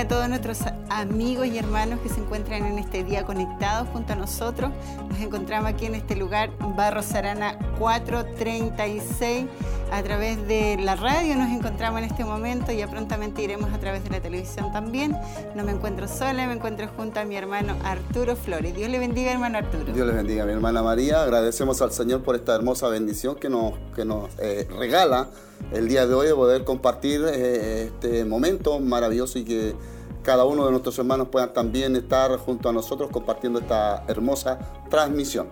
a todos nuestros amigos y hermanos que se encuentran en este día conectados junto a nosotros. Nos encontramos aquí en este lugar, Barro Sarana 436. A través de la radio nos encontramos en este momento, ya prontamente iremos a través de la televisión también. No me encuentro sola, me encuentro junto a mi hermano Arturo Flores. Dios le bendiga, hermano Arturo. Dios le bendiga, mi hermana María. Agradecemos al Señor por esta hermosa bendición que nos, que nos eh, regala el día de hoy de poder compartir eh, este momento maravilloso y que cada uno de nuestros hermanos puedan también estar junto a nosotros compartiendo esta hermosa transmisión.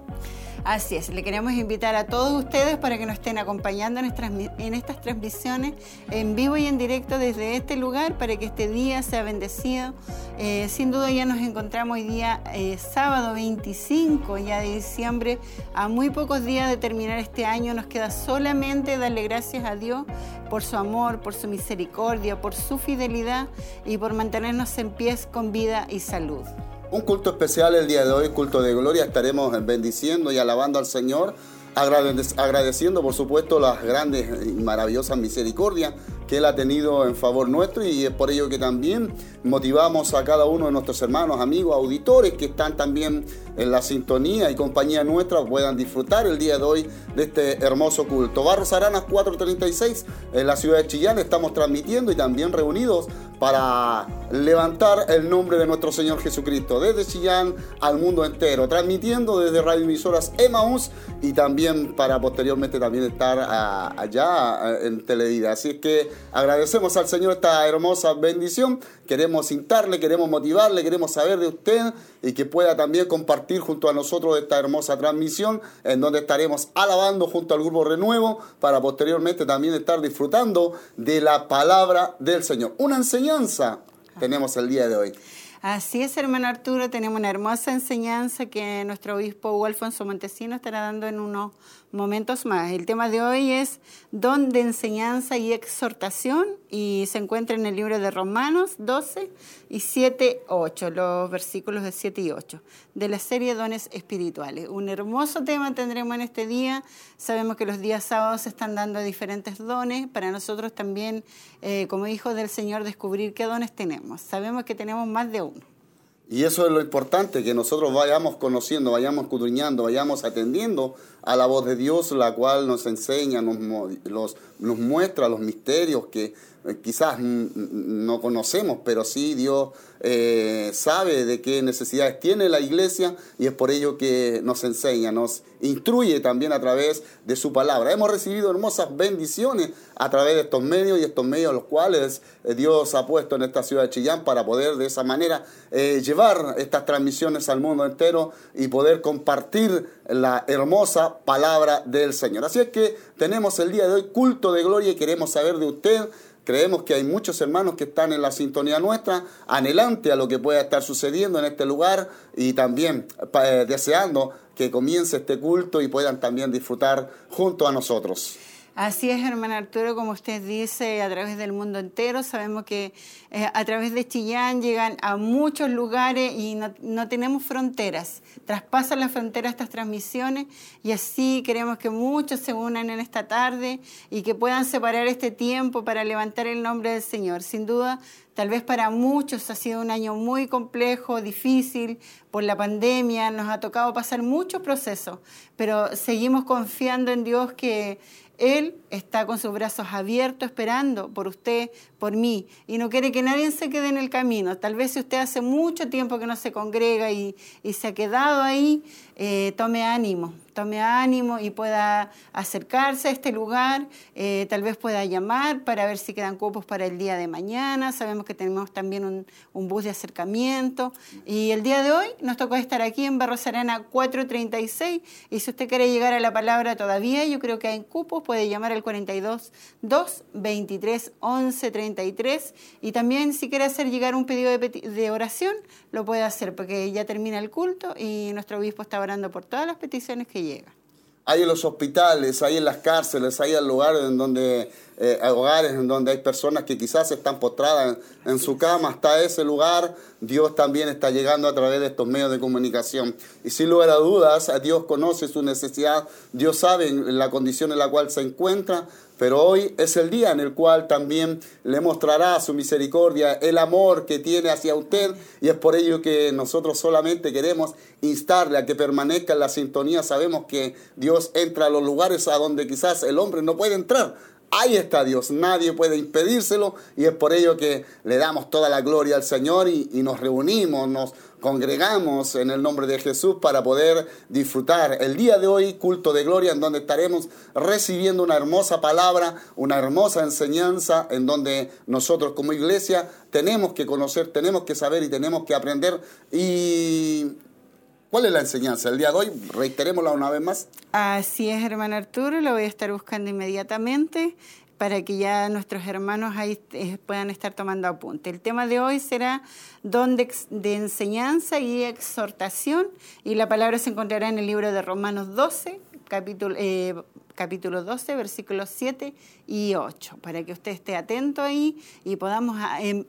Así es, le queremos invitar a todos ustedes para que nos estén acompañando en estas transmisiones en vivo y en directo desde este lugar para que este día sea bendecido. Eh, sin duda ya nos encontramos hoy día eh, sábado 25 ya de diciembre, a muy pocos días de terminar este año, nos queda solamente darle gracias a Dios por su amor, por su misericordia, por su fidelidad y por mantenernos en pies con vida y salud. Un culto especial el día de hoy, culto de gloria. Estaremos bendiciendo y alabando al Señor, agradeciendo por supuesto las grandes y maravillosas misericordias que Él ha tenido en favor nuestro y es por ello que también motivamos a cada uno de nuestros hermanos, amigos, auditores que están también en la sintonía y compañía nuestra puedan disfrutar el día de hoy de este hermoso culto. Barros Aranas 436 en la ciudad de Chillán estamos transmitiendo y también reunidos para levantar el nombre de nuestro Señor Jesucristo desde Chillán al mundo entero, transmitiendo desde Radio Emisoras Emaús y también para posteriormente también estar ah, allá en Televida. Así es que agradecemos al Señor esta hermosa bendición, queremos intarle, queremos motivarle, queremos saber de usted y que pueda también compartir junto a nosotros esta hermosa transmisión en donde estaremos alabando junto al grupo Renuevo para posteriormente también estar disfrutando de la palabra del Señor. Una enseñanza tenemos el día de hoy. Así es, hermano Arturo, tenemos una hermosa enseñanza que nuestro obispo Hugo Alfonso Montesino estará dando en unos momentos más. El tema de hoy es don de enseñanza y exhortación y se encuentra en el libro de Romanos 12 y 7, 8, los versículos de 7 y 8, de la serie Dones Espirituales. Un hermoso tema tendremos en este día. Sabemos que los días sábados se están dando diferentes dones. Para nosotros también, eh, como hijos del Señor, descubrir qué dones tenemos. Sabemos que tenemos más de uno. Y eso es lo importante, que nosotros vayamos conociendo, vayamos escudriñando, vayamos atendiendo a la voz de Dios, la cual nos enseña, nos, nos muestra los misterios que quizás no conocemos, pero sí Dios eh, sabe de qué necesidades tiene la iglesia y es por ello que nos enseña, nos instruye también a través de su palabra. Hemos recibido hermosas bendiciones a través de estos medios y estos medios los cuales eh, Dios ha puesto en esta ciudad de Chillán para poder de esa manera llevar estas transmisiones al mundo entero y poder compartir la hermosa palabra del Señor. Así es que tenemos el día de hoy culto de gloria y queremos saber de usted Creemos que hay muchos hermanos que están en la sintonía nuestra, anhelante a lo que pueda estar sucediendo en este lugar y también eh, deseando que comience este culto y puedan también disfrutar junto a nosotros. Así es, hermano Arturo, como usted dice, a través del mundo entero. Sabemos que eh, a través de Chillán llegan a muchos lugares y no, tenemos fronteras. Traspasan las fronteras estas transmisiones y así queremos que muchos se unan en esta tarde y que puedan separar este tiempo para levantar el nombre del Señor. Sin duda, Tal vez para muchos ha sido un año muy complejo, difícil, por la pandemia, nos ha tocado pasar muchos procesos, pero seguimos confiando en Dios que él está con sus brazos abiertos esperando por usted, por mí, y no quiere que nadie se quede en el camino. Tal vez si usted hace mucho tiempo que no se congrega y, se ha quedado ahí, eh, tome ánimo, tome ánimo y pueda acercarse a este lugar, eh, tal vez pueda llamar para ver si quedan cupos para el día de mañana. Sabemos que tenemos también un, bus de acercamiento. Y el día de hoy nos tocó estar aquí en Barros Arana 436 y si usted quiere llegar a la palabra todavía, yo creo que hay cupos, puede llamar al 42 2 23 11 33 y también si quiere hacer llegar un pedido de, de oración, lo puede hacer porque ya termina el culto y nuestro obispo está por todas las peticiones que llegan. Hay en los hospitales, hay en las cárceles, hay en lugares en donde eh, hogares en donde hay personas que quizás están postradas en, su cama, hasta ese lugar Dios también está llegando a través de estos medios de comunicación. Y sin lugar a dudas, Dios conoce su necesidad, Dios sabe la condición en la cual se encuentra, pero hoy es el día en el cual también le mostrará su misericordia, el amor que tiene hacia usted, y es por ello que nosotros solamente queremos instarle a que permanezca en la sintonía. Sabemos que Dios entra a los lugares a donde quizás el hombre no puede entrar Ahí está Dios, nadie puede impedírselo y es por ello que le damos toda la gloria al Señor y, nos reunimos, nos congregamos en el nombre de Jesús para poder disfrutar el día de hoy, culto de gloria, en donde estaremos recibiendo una hermosa palabra, una hermosa enseñanza, en donde nosotros como iglesia tenemos que conocer, tenemos que saber y tenemos que aprender. Y ¿Cuál es la enseñanza? El día de hoy, reiterémosla una vez más. Así es, hermano Arturo, lo voy a estar buscando inmediatamente para que ya nuestros hermanos ahí eh, puedan estar tomando apunte. El tema de hoy será don de, enseñanza y exhortación y la palabra se encontrará en el libro de Romanos 12, capítulo, eh, capítulo 12, versículos 7 y 8, para que usted esté atento ahí y podamos ah, em,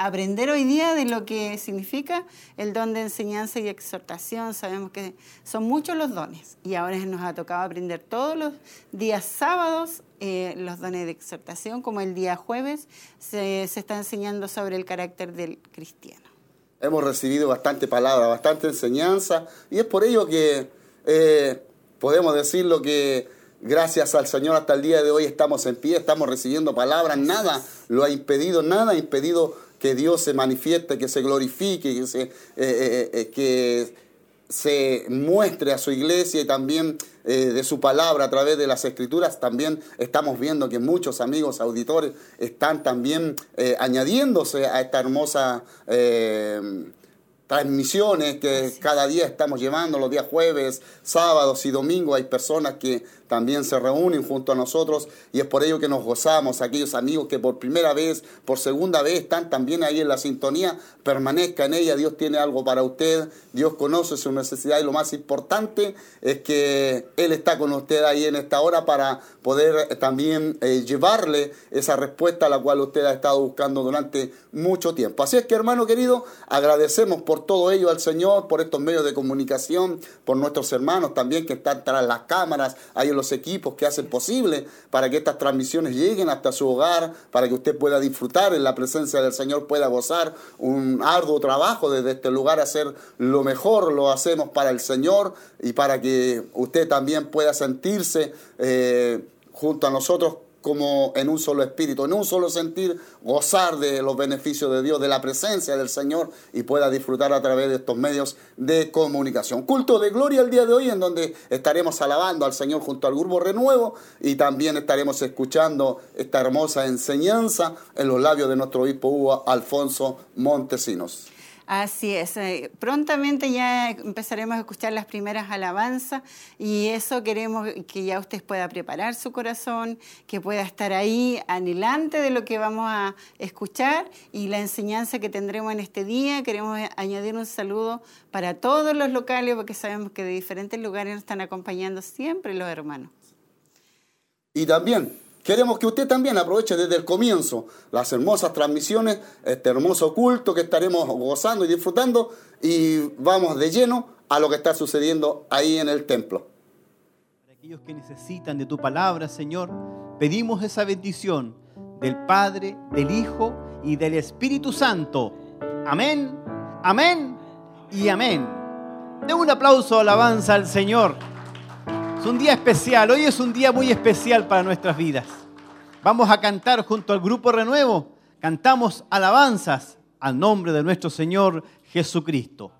aprender hoy día de lo que significa el don de enseñanza y exhortación. Sabemos que son muchos los dones y ahora nos ha tocado aprender todos los días sábados eh, los dones de exhortación, como el día jueves se, está enseñando sobre el carácter del cristiano. Hemos recibido bastante palabra, bastante enseñanza y es por ello que eh, podemos decir lo que gracias al Señor hasta el día de hoy estamos en pie, estamos recibiendo palabras, nada lo ha impedido, nada ha impedido que Dios se manifieste, que se glorifique, que se, eh, eh, eh, que se muestre a su iglesia y también de su palabra a través de las escrituras, también estamos viendo que muchos amigos auditores están también añadiéndose a esta hermosa transmisiones que cada día estamos llevando, los días jueves, sábados y domingos. Hay personas que también se reúnen junto a nosotros y es por ello que nos gozamos, aquellos amigos que por primera vez, por segunda vez están también ahí en la sintonía, permanezca en ella, Dios tiene algo para usted, Dios conoce su necesidad y lo más importante es que Él está con usted ahí en esta hora para poder también eh, llevarle esa respuesta a la cual usted ha estado buscando durante mucho tiempo. Así es que hermano querido, agradecemos por todo ello al Señor, por estos medios de comunicación, por nuestros hermanos también que están tras las cámaras, ahí en los equipos que hacen posible para que estas transmisiones lleguen hasta su hogar, para que usted pueda disfrutar en la presencia del Señor, pueda gozar un arduo trabajo desde este lugar, hacer lo mejor, lo hacemos para el Señor y para que usted también pueda sentirse eh, junto a nosotros como en un solo espíritu, en un solo sentir, gozar de los beneficios de Dios, de la presencia del Señor y pueda disfrutar a través de estos medios de comunicación. Culto de gloria el día de hoy en donde estaremos alabando al Señor junto al grupo Renuevo y también estaremos escuchando esta hermosa enseñanza en los labios de nuestro obispo Hugo Alfonso Montesinos. Así es. Eh, prontamente ya empezaremos a escuchar las primeras alabanzas y eso queremos que ya usted pueda preparar su corazón, que pueda estar ahí anhelante de lo que vamos a escuchar y la enseñanza que tendremos en este día. Queremos añadir un saludo para todos los locales porque sabemos que de diferentes lugares nos están acompañando siempre los hermanos. Y también Queremos que usted también aproveche desde el comienzo las hermosas transmisiones, este hermoso culto que estaremos gozando y disfrutando y vamos de lleno a lo que está sucediendo ahí en el templo. Para aquellos que necesitan de tu palabra, Señor, pedimos esa bendición del Padre, del Hijo y del Espíritu Santo. Amén, amén y amén. De un aplauso, alabanza al Señor. Es un día especial, hoy es un día muy especial para nuestras vidas. Vamos a cantar junto al grupo Renuevo, cantamos alabanzas al nombre de nuestro Señor Jesucristo.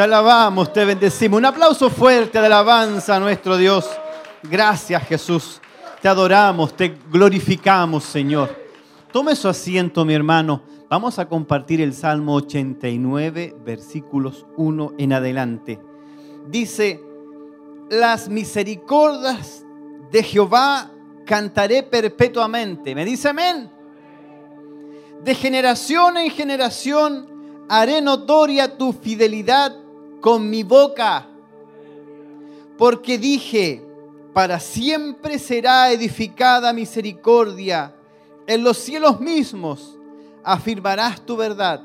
Te alabamos, te bendecimos. Un aplauso fuerte de alabanza a nuestro Dios. Gracias Jesús, te adoramos, te glorificamos Señor. Tome su asiento mi hermano. Vamos a compartir el Salmo 89, versículos 1 en adelante. Dice, las misericordias de Jehová cantaré perpetuamente. ¿Me dice amén? De generación en generación haré notoria tu fidelidad con mi boca. Porque dije, para siempre será edificada misericordia. En los cielos mismos afirmarás tu verdad.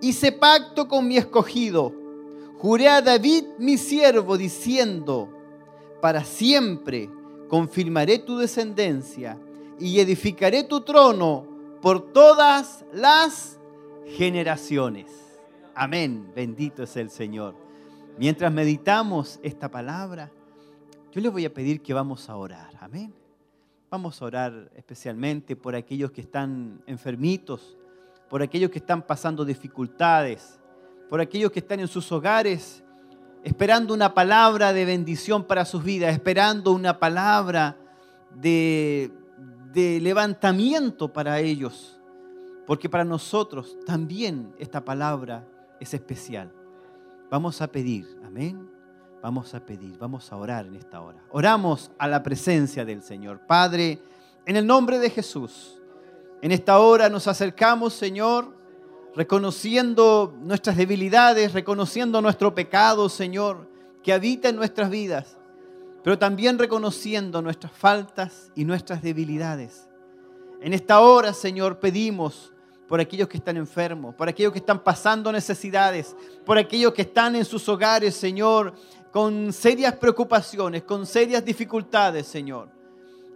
Hice pacto con mi escogido. Juré a David mi siervo diciendo, para siempre confirmaré tu descendencia y edificaré tu trono por todas las generaciones. Amén. Bendito es el Señor. Mientras meditamos esta palabra, yo les voy a pedir que vamos a orar. Amén. Vamos a orar especialmente por aquellos que están enfermitos, por aquellos que están pasando dificultades, por aquellos que están en sus hogares esperando una palabra de bendición para sus vidas, esperando una palabra de de levantamiento para ellos, porque para nosotros también esta palabra es especial. Vamos a pedir, amén. Vamos a pedir, vamos a orar en esta hora. Oramos a la presencia del Señor. Padre, en el nombre de Jesús, en esta hora nos acercamos, Señor, reconociendo nuestras debilidades, reconociendo nuestro pecado, Señor, que habita en nuestras vidas pero también reconociendo nuestras faltas y nuestras debilidades. En esta hora, Señor, pedimos por aquellos que están enfermos, por aquellos que están pasando necesidades, por aquellos que están en sus hogares, Señor, con serias preocupaciones, con serias dificultades, Señor.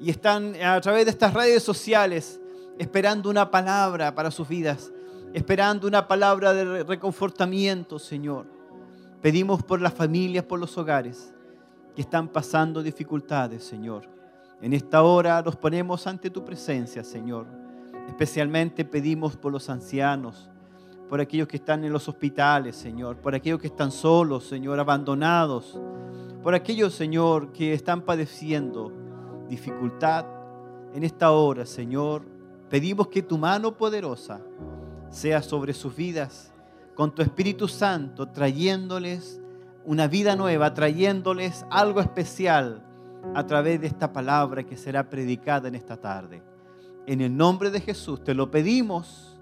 Y están a través de estas redes sociales esperando una palabra para sus vidas, esperando una palabra de reconfortamiento, Señor. Pedimos por las familias, por los hogares que están pasando dificultades, Señor. En esta hora nos ponemos ante tu presencia, Señor. Especialmente pedimos por los ancianos, por aquellos que están en los hospitales, Señor, por aquellos que están solos, Señor, abandonados, por aquellos, Señor, que están padeciendo dificultad. En esta hora, Señor, pedimos que tu mano poderosa sea sobre sus vidas, con tu Espíritu Santo, trayéndoles una vida nueva, trayéndoles algo especial a través de esta palabra que será predicada en esta tarde. En el nombre de Jesús te lo pedimos.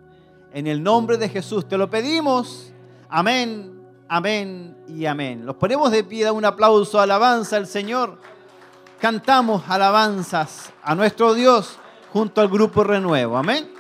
En el nombre de Jesús te lo pedimos. Amén, amén y amén. Los ponemos de pie, un aplauso, alabanza al Señor. Cantamos alabanzas a nuestro Dios junto al grupo Renuevo. Amén.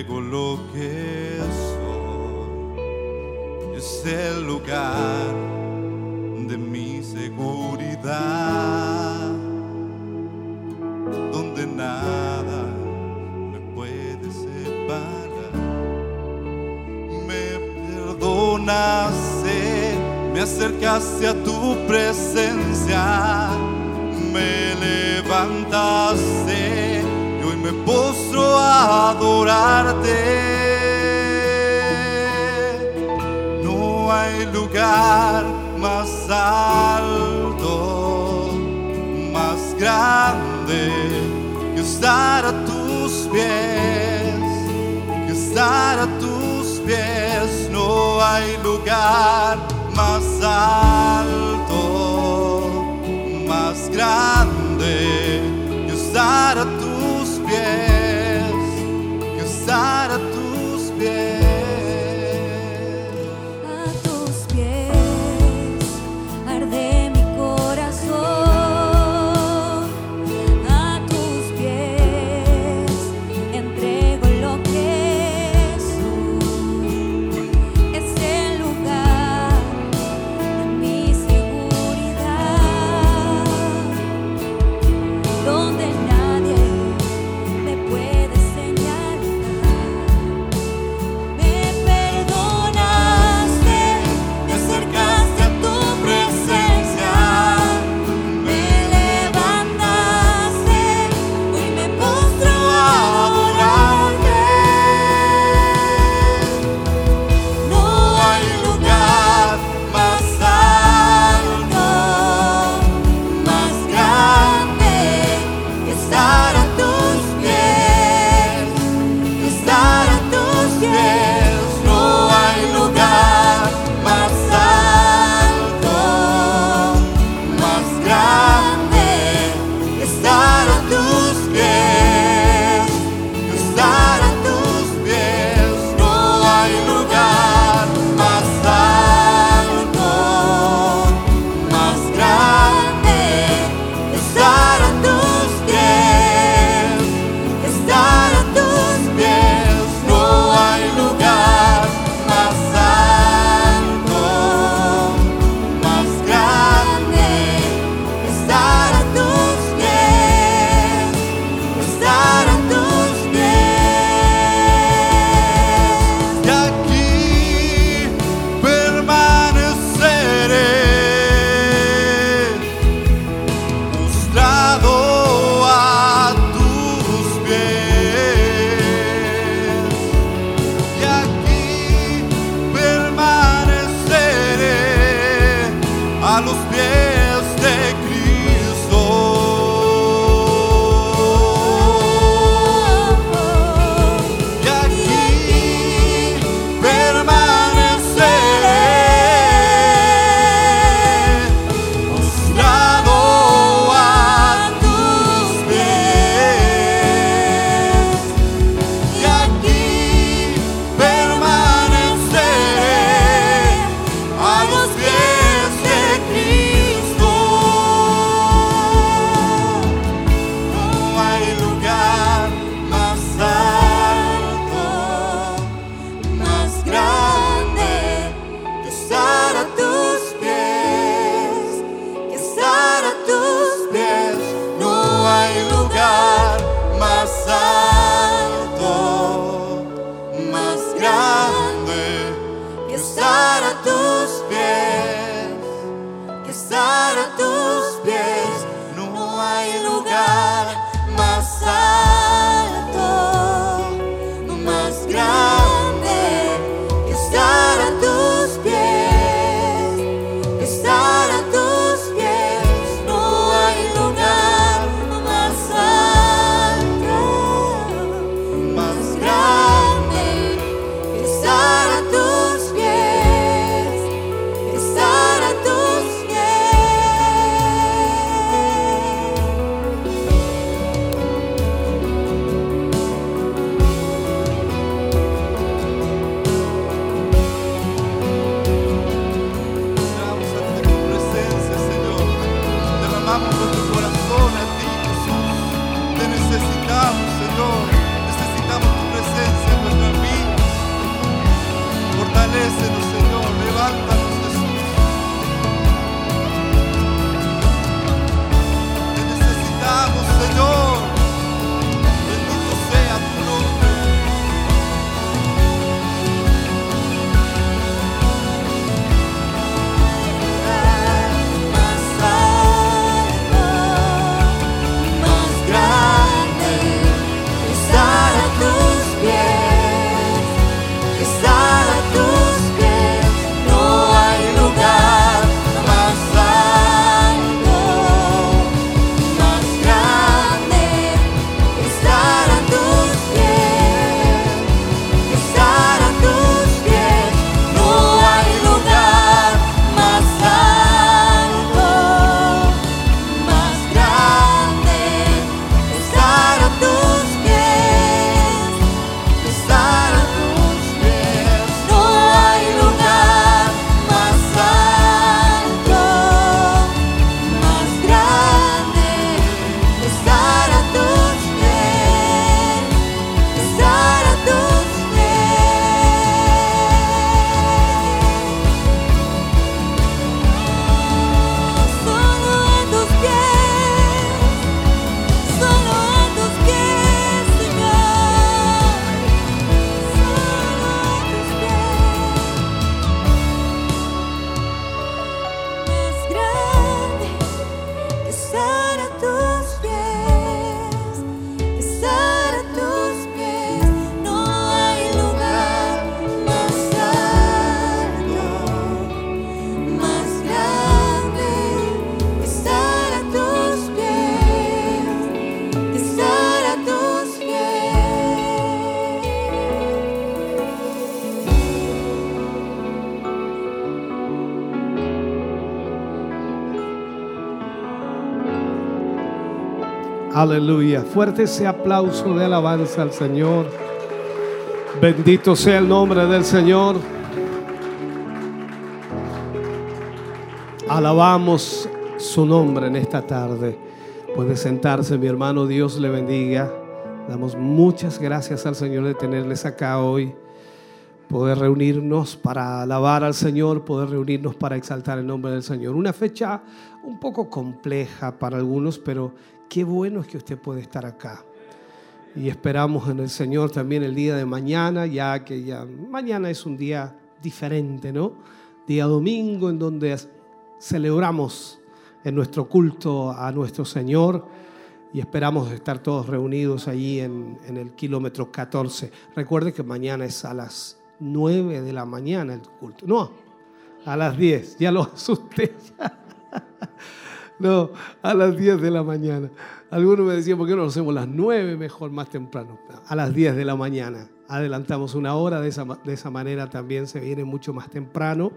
entrego lo que soy. Es el lugar de mi seguridad, donde nada me puede separar. Me perdonaste, me acercaste a tu presencia, me levantaste me postro a adorarte. No hay lugar más alto, más grande que estar a tus pies, que estar a tus pies. No hay lugar más alto, más grande que estar a bien. Aleluya. Fuerte ese aplauso de alabanza al Señor. Bendito sea el nombre del Señor. Alabamos su nombre en esta tarde. Puede sentarse, mi hermano. Dios le bendiga. Damos muchas gracias al Señor de tenerles acá hoy. Poder reunirnos para alabar al Señor, poder reunirnos para exaltar el nombre del Señor. Una fecha poco compleja para algunos, pero qué bueno es que usted puede estar acá. Y esperamos en el Señor también el día de mañana, ya que ya mañana es un día diferente, ¿no? Día domingo en donde celebramos en nuestro culto a nuestro Señor y esperamos estar todos reunidos allí en, en el kilómetro 14. Recuerde que mañana es a las 9 de la mañana el culto. No, a las 10, ya lo asusté. No, a las 10 de la mañana. Algunos me decían, ¿por qué no lo hacemos las 9 mejor, más temprano? A las 10 de la mañana. Adelantamos una hora, de esa, de esa manera también se viene mucho más temprano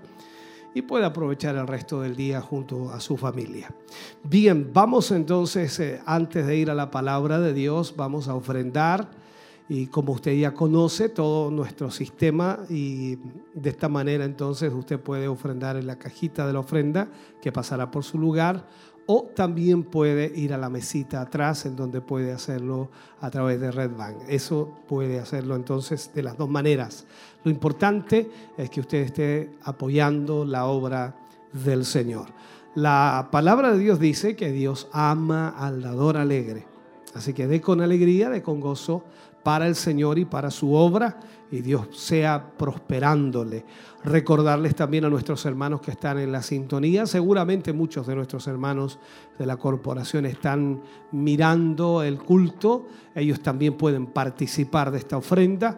y puede aprovechar el resto del día junto a su familia. Bien, vamos entonces, eh, antes de ir a la palabra de Dios, vamos a ofrendar y como usted ya conoce todo nuestro sistema y de esta manera entonces usted puede ofrendar en la cajita de la ofrenda que pasará por su lugar o también puede ir a la mesita atrás en donde puede hacerlo a través de Red Bank. Eso puede hacerlo entonces de las dos maneras. Lo importante es que usted esté apoyando la obra del Señor. La palabra de Dios dice que Dios ama al dador alegre. Así que dé con alegría, dé con gozo para el Señor y para su obra y Dios sea prosperándole. Recordarles también a nuestros hermanos que están en la sintonía. Seguramente muchos de nuestros hermanos de la corporación están mirando el culto. Ellos también pueden participar de esta ofrenda.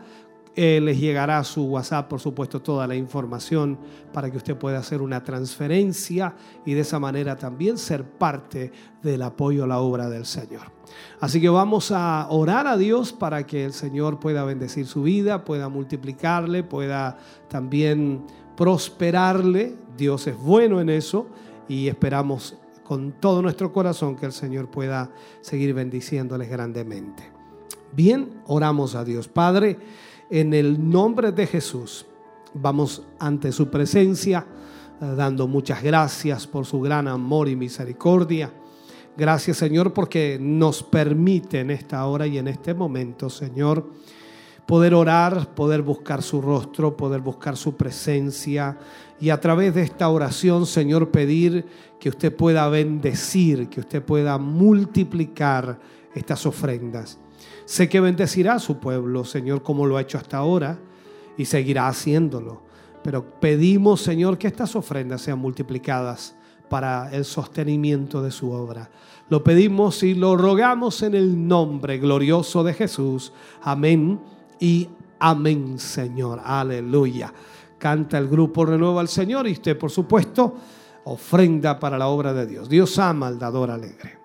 Eh, les llegará su WhatsApp, por supuesto, toda la información para que usted pueda hacer una transferencia y de esa manera también ser parte del apoyo a la obra del Señor. Así que vamos a orar a Dios para que el Señor pueda bendecir su vida, pueda multiplicarle, pueda también prosperarle. Dios es bueno en eso y esperamos con todo nuestro corazón que el Señor pueda seguir bendiciéndoles grandemente. Bien, oramos a Dios. Padre, en el nombre de Jesús, vamos ante su presencia, eh, dando muchas gracias por su gran amor y misericordia. Gracias Señor porque nos permite en esta hora y en este momento, Señor, poder orar, poder buscar su rostro, poder buscar su presencia y a través de esta oración, Señor, pedir que usted pueda bendecir, que usted pueda multiplicar estas ofrendas. Sé que bendecirá a su pueblo, Señor, como lo ha hecho hasta ahora y seguirá haciéndolo. Pero pedimos, Señor, que estas ofrendas sean multiplicadas para el sostenimiento de su obra. Lo pedimos y lo rogamos en el nombre glorioso de Jesús. Amén y amén, Señor. Aleluya. Canta el grupo Renueva al Señor y usted, por supuesto, ofrenda para la obra de Dios. Dios ama al dador alegre.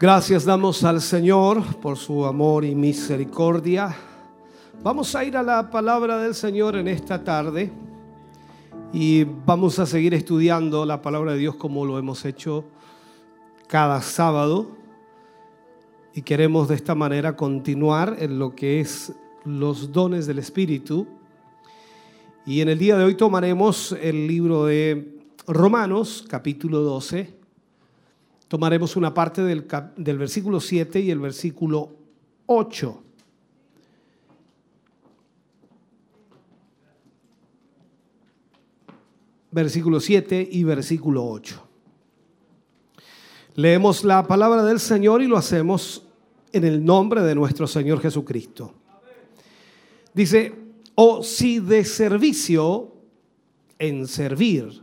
Gracias damos al Señor por su amor y misericordia. Vamos a ir a la palabra del Señor en esta tarde y vamos a seguir estudiando la palabra de Dios como lo hemos hecho cada sábado y queremos de esta manera continuar en lo que es los dones del Espíritu. Y en el día de hoy tomaremos el libro de Romanos, capítulo 12 tomaremos una parte del, del, versículo 7 y el versículo 8. Versículo 7 y versículo 8. Leemos la palabra del Señor y lo hacemos en el nombre de nuestro Señor Jesucristo. Dice, o si de servicio en servir,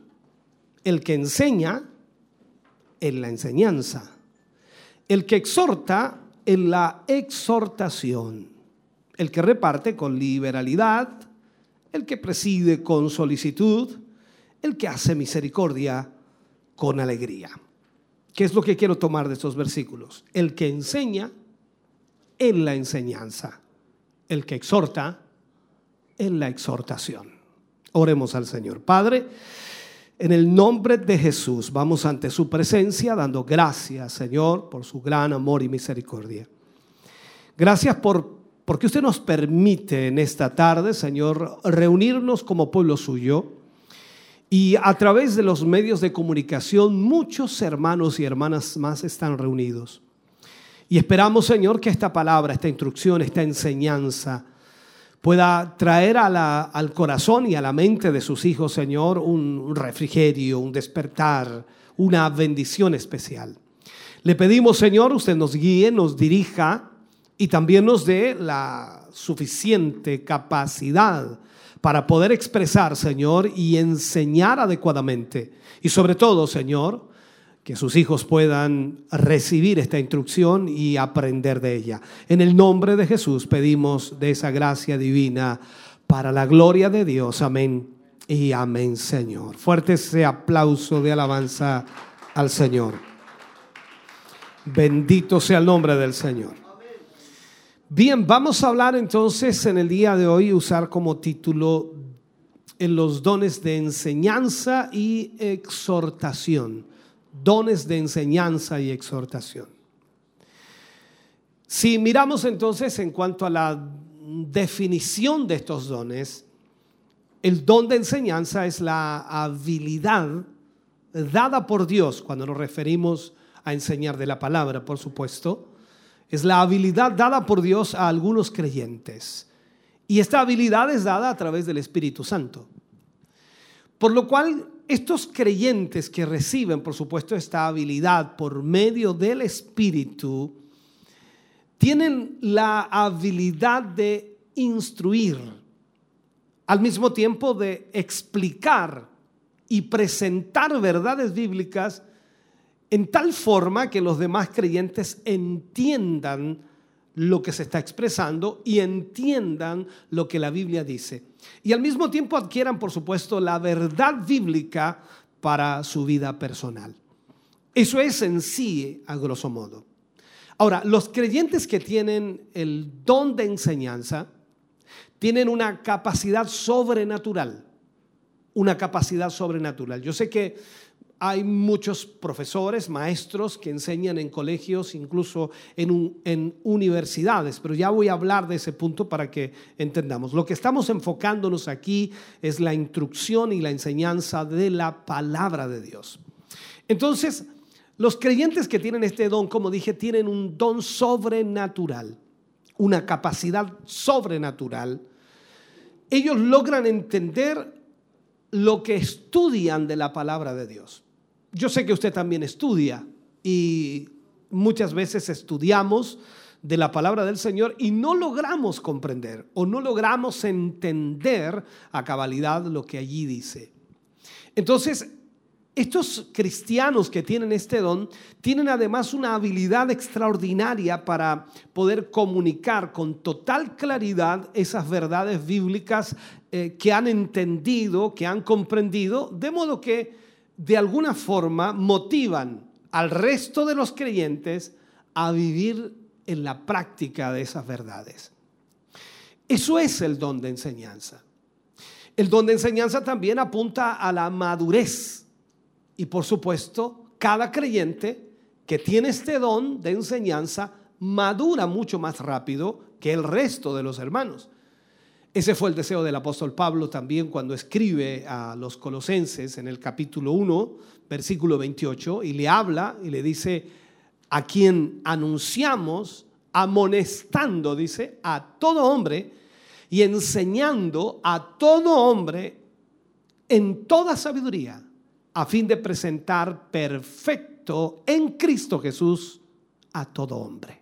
el que enseña, en la enseñanza, el que exhorta en la exhortación, el que reparte con liberalidad, el que preside con solicitud, el que hace misericordia con alegría. ¿Qué es lo que quiero tomar de estos versículos? El que enseña en la enseñanza, el que exhorta en la exhortación. Oremos al Señor. Padre, en el nombre de Jesús vamos ante su presencia dando gracias, Señor, por su gran amor y misericordia. Gracias por porque usted nos permite en esta tarde, Señor, reunirnos como pueblo suyo y a través de los medios de comunicación muchos hermanos y hermanas más están reunidos. Y esperamos, Señor, que esta palabra, esta instrucción, esta enseñanza, pueda traer al corazón y a la mente de sus hijos, Señor, un refrigerio, un despertar, una bendición especial. Le pedimos, Señor, usted nos guíe, nos dirija y también nos dé la suficiente capacidad para poder expresar, Señor, y enseñar adecuadamente. Y sobre todo, Señor, que sus hijos puedan recibir esta instrucción y aprender de ella. En el nombre de Jesús pedimos de esa gracia divina para la gloria de Dios. Amén y amén, Señor. Fuerte ese aplauso de alabanza al Señor. Bendito sea el nombre del Señor. Bien, vamos a hablar entonces en el día de hoy, usar como título en los dones de enseñanza y exhortación dones de enseñanza y exhortación. Si miramos entonces en cuanto a la definición de estos dones, el don de enseñanza es la habilidad dada por Dios, cuando nos referimos a enseñar de la palabra, por supuesto, es la habilidad dada por Dios a algunos creyentes. Y esta habilidad es dada a través del Espíritu Santo. Por lo cual estos creyentes que reciben, por supuesto, esta habilidad por medio del Espíritu, tienen la habilidad de instruir, al mismo tiempo de explicar y presentar verdades bíblicas en tal forma que los demás creyentes entiendan lo que se está expresando y entiendan lo que la Biblia dice. Y al mismo tiempo adquieran, por supuesto, la verdad bíblica para su vida personal. Eso es en sí, a grosso modo. Ahora, los creyentes que tienen el don de enseñanza tienen una capacidad sobrenatural, una capacidad sobrenatural. Yo sé que hay muchos profesores, maestros que enseñan en colegios, incluso en, universidades, pero ya voy a hablar de ese punto para que entendamos. Lo que estamos enfocándonos aquí es la instrucción y la enseñanza de la palabra de Dios. Entonces, los creyentes que tienen este don, como dije, tienen un don sobrenatural, una capacidad sobrenatural. Ellos logran entender lo que estudian de la palabra de Dios yo sé que usted también estudia y muchas veces estudiamos de la palabra del Señor y no logramos comprender o no logramos entender a cabalidad lo que allí dice. Entonces, estos cristianos que tienen este don tienen además una habilidad extraordinaria para poder comunicar con total claridad esas verdades bíblicas eh, que han entendido, que han comprendido, de modo que de alguna forma motivan al resto de los creyentes a vivir en la práctica de esas verdades. Eso es el don de enseñanza. El don de enseñanza también apunta a la madurez. Y por supuesto, cada creyente que tiene este don de enseñanza madura mucho más rápido que el resto de los hermanos. Ese fue el deseo del apóstol Pablo también cuando escribe a los colosenses en el capítulo 1, versículo 28, y le habla y le dice, a quien anunciamos, amonestando, dice, a todo hombre y enseñando a todo hombre en toda sabiduría, a fin de presentar perfecto en Cristo Jesús a todo hombre.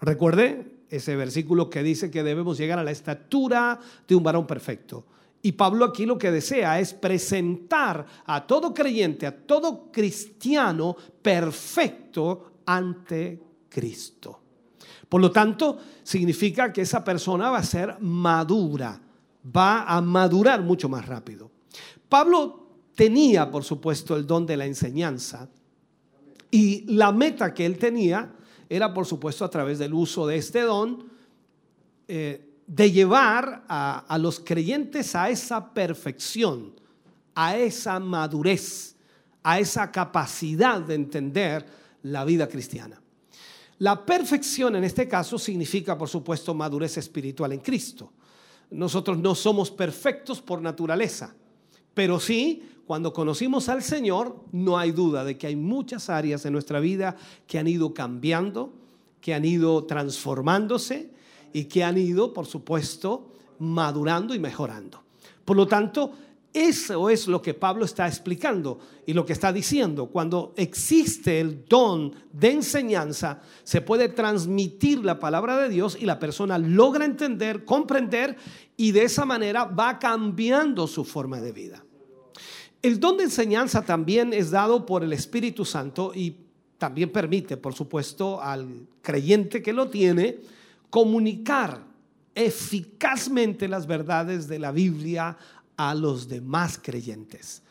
Recuerde ese versículo que dice que debemos llegar a la estatura de un varón perfecto. Y Pablo aquí lo que desea es presentar a todo creyente, a todo cristiano perfecto ante Cristo. Por lo tanto, significa que esa persona va a ser madura, va a madurar mucho más rápido. Pablo tenía, por supuesto, el don de la enseñanza y la meta que él tenía era, por supuesto, a través del uso de este don, eh, de llevar a, a los creyentes a esa perfección, a esa madurez, a esa capacidad de entender la vida cristiana. La perfección en este caso significa, por supuesto, madurez espiritual en Cristo. Nosotros no somos perfectos por naturaleza, pero sí, cuando conocimos al Señor, no hay duda de que hay muchas áreas en nuestra vida que han ido cambiando, que han ido transformándose y que han ido, por supuesto, madurando y mejorando. Por lo tanto, eso es lo que Pablo está explicando y lo que está diciendo. Cuando existe el don de enseñanza, se puede transmitir la palabra de Dios y la persona logra entender, comprender y de esa manera va cambiando su forma de vida. El don de enseñanza también es dado por el Espíritu Santo y también permite, por supuesto, al creyente que lo tiene comunicar eficazmente las verdades de la Biblia a los demás creyentes.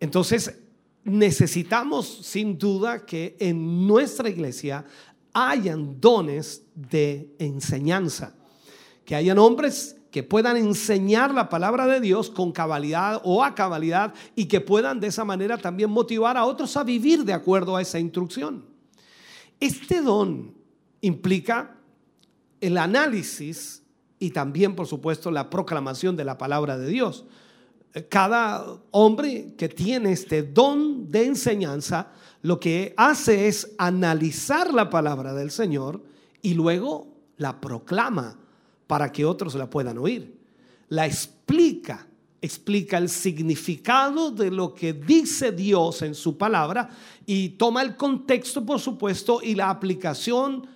Entonces, necesitamos sin duda que en nuestra iglesia hayan dones de enseñanza, que hayan hombres que puedan enseñar la palabra de Dios con cabalidad o a cabalidad y que puedan de esa manera también motivar a otros a vivir de acuerdo a esa instrucción. Este don implica el análisis y también, por supuesto, la proclamación de la palabra de Dios. Cada hombre que tiene este don de enseñanza, lo que hace es analizar la palabra del Señor y luego la proclama para que otros la puedan oír. La explica, explica el significado de lo que dice Dios en su palabra y toma el contexto, por supuesto, y la aplicación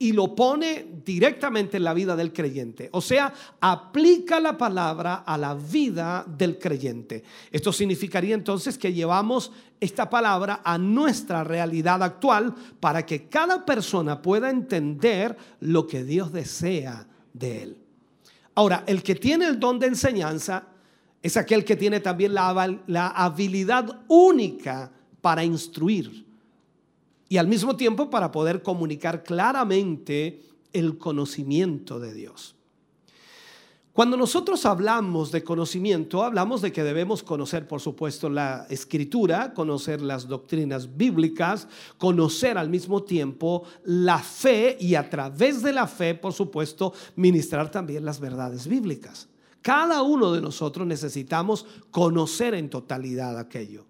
y lo pone directamente en la vida del creyente. O sea, aplica la palabra a la vida del creyente. Esto significaría entonces que llevamos esta palabra a nuestra realidad actual para que cada persona pueda entender lo que Dios desea de él. Ahora, el que tiene el don de enseñanza es aquel que tiene también la, la habilidad única para instruir y al mismo tiempo para poder comunicar claramente el conocimiento de Dios. Cuando nosotros hablamos de conocimiento, hablamos de que debemos conocer, por supuesto, la escritura, conocer las doctrinas bíblicas, conocer al mismo tiempo la fe y a través de la fe, por supuesto, ministrar también las verdades bíblicas. Cada uno de nosotros necesitamos conocer en totalidad aquello.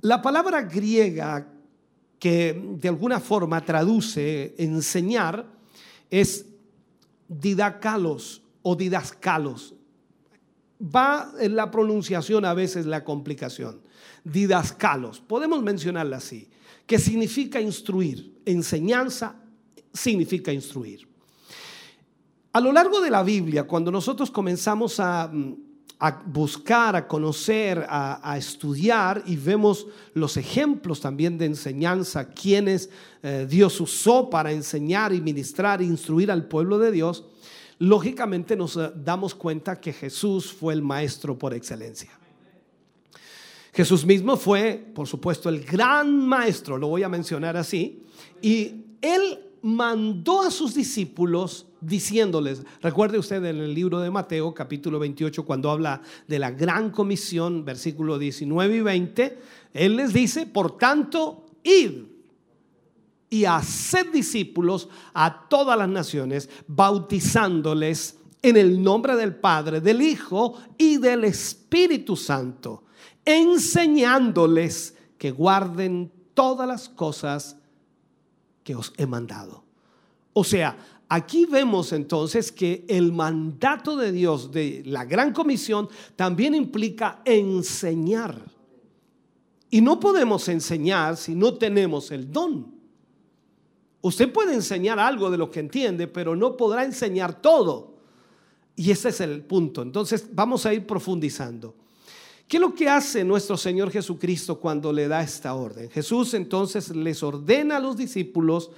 La palabra griega que de alguna forma traduce enseñar es didacalos o didascalos. Va en la pronunciación a veces la complicación. Didascalos, podemos mencionarla así, que significa instruir. Enseñanza significa instruir. A lo largo de la Biblia, cuando nosotros comenzamos a mm, buscar, a conocer, a, estudiar y vemos los ejemplos también de enseñanza, quienes eh, Dios usó para enseñar y ministrar e instruir al pueblo de Dios, lógicamente nos eh, damos cuenta que Jesús fue el maestro por excelencia. Jesús mismo fue, por supuesto, el gran maestro, lo voy a mencionar así, y él mandó a sus discípulos diciéndoles, recuerde usted en el libro de Mateo capítulo 28 cuando habla de la gran comisión, versículo 19 y 20, él les dice, por tanto, id y haced discípulos a todas las naciones, bautizándoles en el nombre del Padre, del Hijo y del Espíritu Santo, enseñándoles que guarden todas las cosas que os he mandado. O sea, aquí vemos entonces que el mandato de Dios de la gran comisión también implica enseñar. Y no podemos enseñar si no tenemos el don. Usted puede enseñar algo de lo que entiende, pero no podrá enseñar todo. Y ese es el punto. Entonces vamos a ir profundizando. ¿Qué es lo que hace nuestro Señor Jesucristo cuando le da esta orden? Jesús entonces les ordena a los discípulos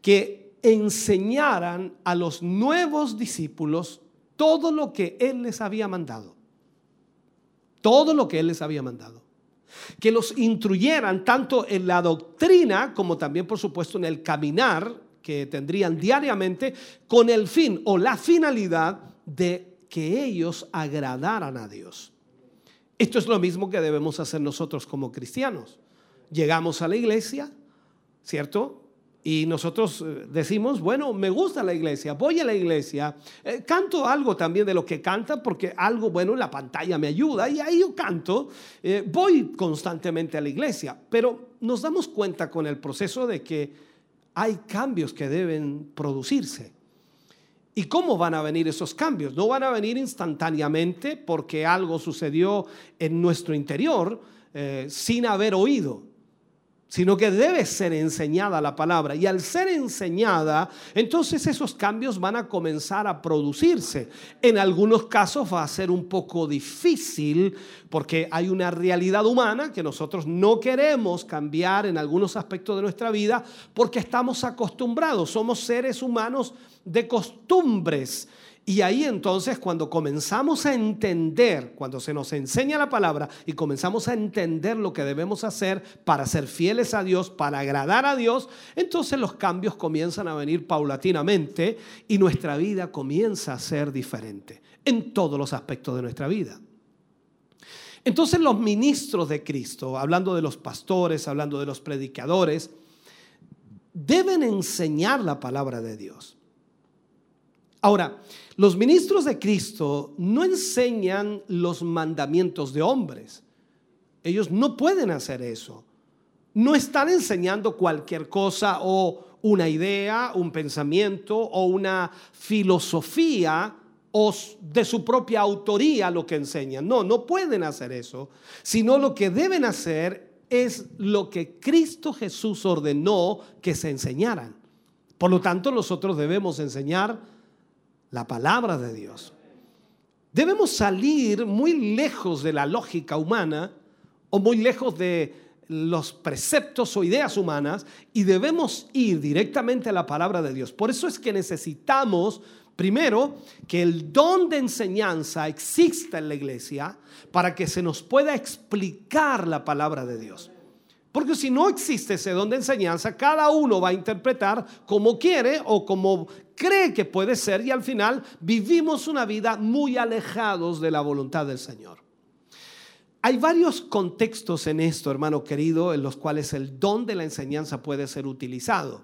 que enseñaran a los nuevos discípulos todo lo que Él les había mandado. Todo lo que Él les había mandado. Que los instruyeran tanto en la doctrina como también, por supuesto, en el caminar que tendrían diariamente con el fin o la finalidad de que ellos agradaran a Dios. Esto es lo mismo que debemos hacer nosotros como cristianos. Llegamos a la iglesia, ¿cierto? Y nosotros eh, decimos, bueno, me gusta la iglesia, voy a la iglesia, eh, canto algo también de lo que canta, porque algo bueno en la pantalla me ayuda y ahí yo canto, eh, voy constantemente a la iglesia, pero nos damos cuenta con el proceso de que hay cambios que deben producirse. ¿Y cómo van a venir esos cambios? No van a venir instantáneamente porque algo sucedió en nuestro interior sin haber oído sino que debe ser enseñada la palabra. Y al ser enseñada, entonces esos cambios van a comenzar a producirse. En algunos casos va a ser un poco difícil porque hay una realidad humana que nosotros no queremos cambiar en algunos aspectos de nuestra vida porque estamos acostumbrados, somos seres humanos de costumbres. Y ahí entonces cuando comenzamos a entender, cuando se nos enseña la palabra y comenzamos a entender lo que debemos hacer para ser fieles a Dios, para agradar a Dios, entonces los cambios comienzan a venir paulatinamente y nuestra vida comienza a ser diferente en todos los aspectos de nuestra vida. Entonces los ministros de Cristo, hablando de los pastores, hablando de los predicadores, deben enseñar la palabra de Dios. Ahora, los ministros de Cristo no enseñan los mandamientos de hombres. Ellos no pueden hacer eso. No están enseñando cualquier cosa o una idea, un pensamiento o una filosofía o de su propia autoría lo que enseñan. No, no pueden hacer eso, sino lo que deben hacer es lo que Cristo Jesús ordenó que se enseñaran. Por lo tanto, nosotros debemos enseñar la palabra de Dios. Debemos salir muy lejos de la lógica humana o muy lejos de los preceptos o ideas humanas y debemos ir directamente a la palabra de Dios. Por eso es que necesitamos Primero, que el don de enseñanza exista en la iglesia para que se nos pueda explicar la palabra de Dios. Porque si no existe ese don de enseñanza, cada uno va a interpretar como quiere o como cree que puede ser y al final vivimos una vida muy alejados de la voluntad del Señor. Hay varios contextos en esto, hermano querido, en los cuales el don de la enseñanza puede ser utilizado.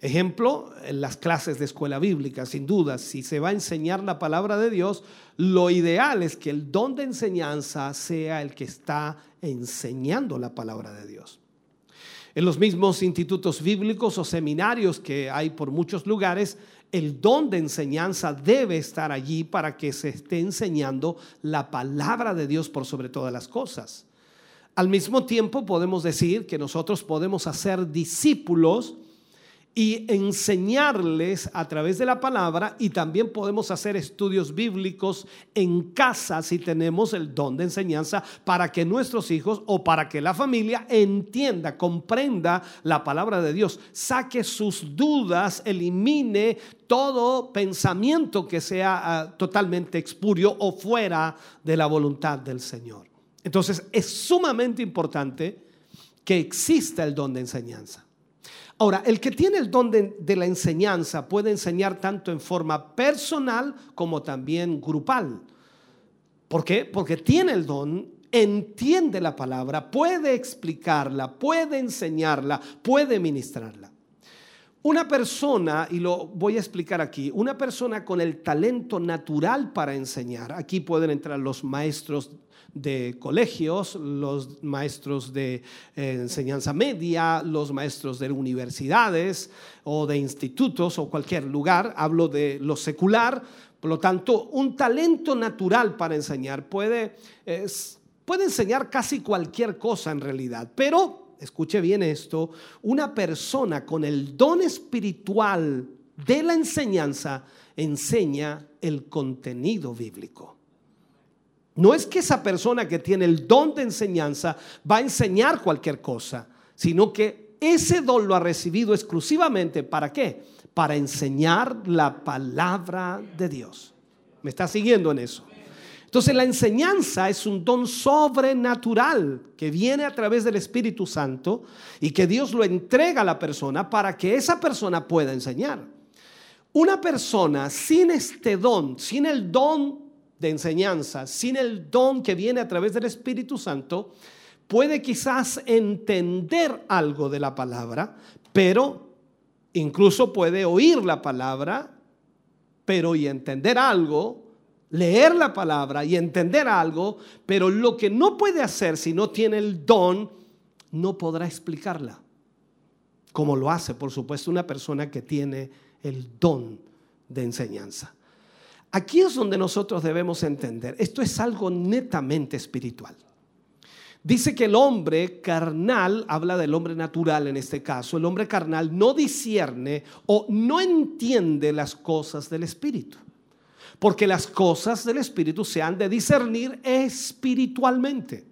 Ejemplo, en las clases de escuela bíblica, sin duda, si se va a enseñar la palabra de Dios, lo ideal es que el don de enseñanza sea el que está enseñando la palabra de Dios. En los mismos institutos bíblicos o seminarios que hay por muchos lugares, el don de enseñanza debe estar allí para que se esté enseñando la palabra de Dios por sobre todas las cosas. Al mismo tiempo podemos decir que nosotros podemos hacer discípulos y enseñarles a través de la palabra y también podemos hacer estudios bíblicos en casa si tenemos el don de enseñanza para que nuestros hijos o para que la familia entienda, comprenda la palabra de Dios, saque sus dudas, elimine todo pensamiento que sea ah, totalmente expurio o fuera de la voluntad del Señor. Entonces es sumamente importante que exista el don de enseñanza. Ahora, el que tiene el don de, la enseñanza puede enseñar tanto en forma personal como también grupal. ¿Por qué? Porque tiene el don, entiende la palabra, puede explicarla, puede enseñarla, puede ministrarla. Una persona, y lo voy a explicar aquí, una persona con el talento natural para enseñar, aquí pueden entrar los maestros de colegios, los maestros de eh, enseñanza media, los maestros de universidades o de institutos o cualquier lugar, hablo de lo secular, por lo tanto, un talento natural para enseñar puede, puede enseñar casi cualquier cosa en realidad, pero escuche bien esto, una persona con el don espiritual de la enseñanza enseña el contenido bíblico. No es que esa persona que tiene el don de enseñanza va a enseñar cualquier cosa, sino que ese don lo ha recibido exclusivamente para qué? Para enseñar la palabra de Dios. ¿Me está siguiendo en eso? Entonces la enseñanza es un don sobrenatural que viene a través del Espíritu Santo y que Dios lo entrega a la persona para que esa persona pueda enseñar. Una persona sin este don, sin el don de enseñanza, sin el don que viene a través del Espíritu Santo, puede quizás entender algo de la palabra, pero incluso puede oír la palabra, pero y entender algo, leer la palabra y entender algo, pero lo que no puede hacer si no tiene el don, no podrá explicarla. Como lo hace, por supuesto, una persona que tiene el don de enseñanza. Aquí es donde nosotros debemos entender, esto es algo netamente espiritual. Dice que el hombre carnal, habla del hombre natural en este caso, el hombre carnal no discierne o no entiende las cosas del espíritu porque las cosas del Espíritu se han de discernir espiritualmente.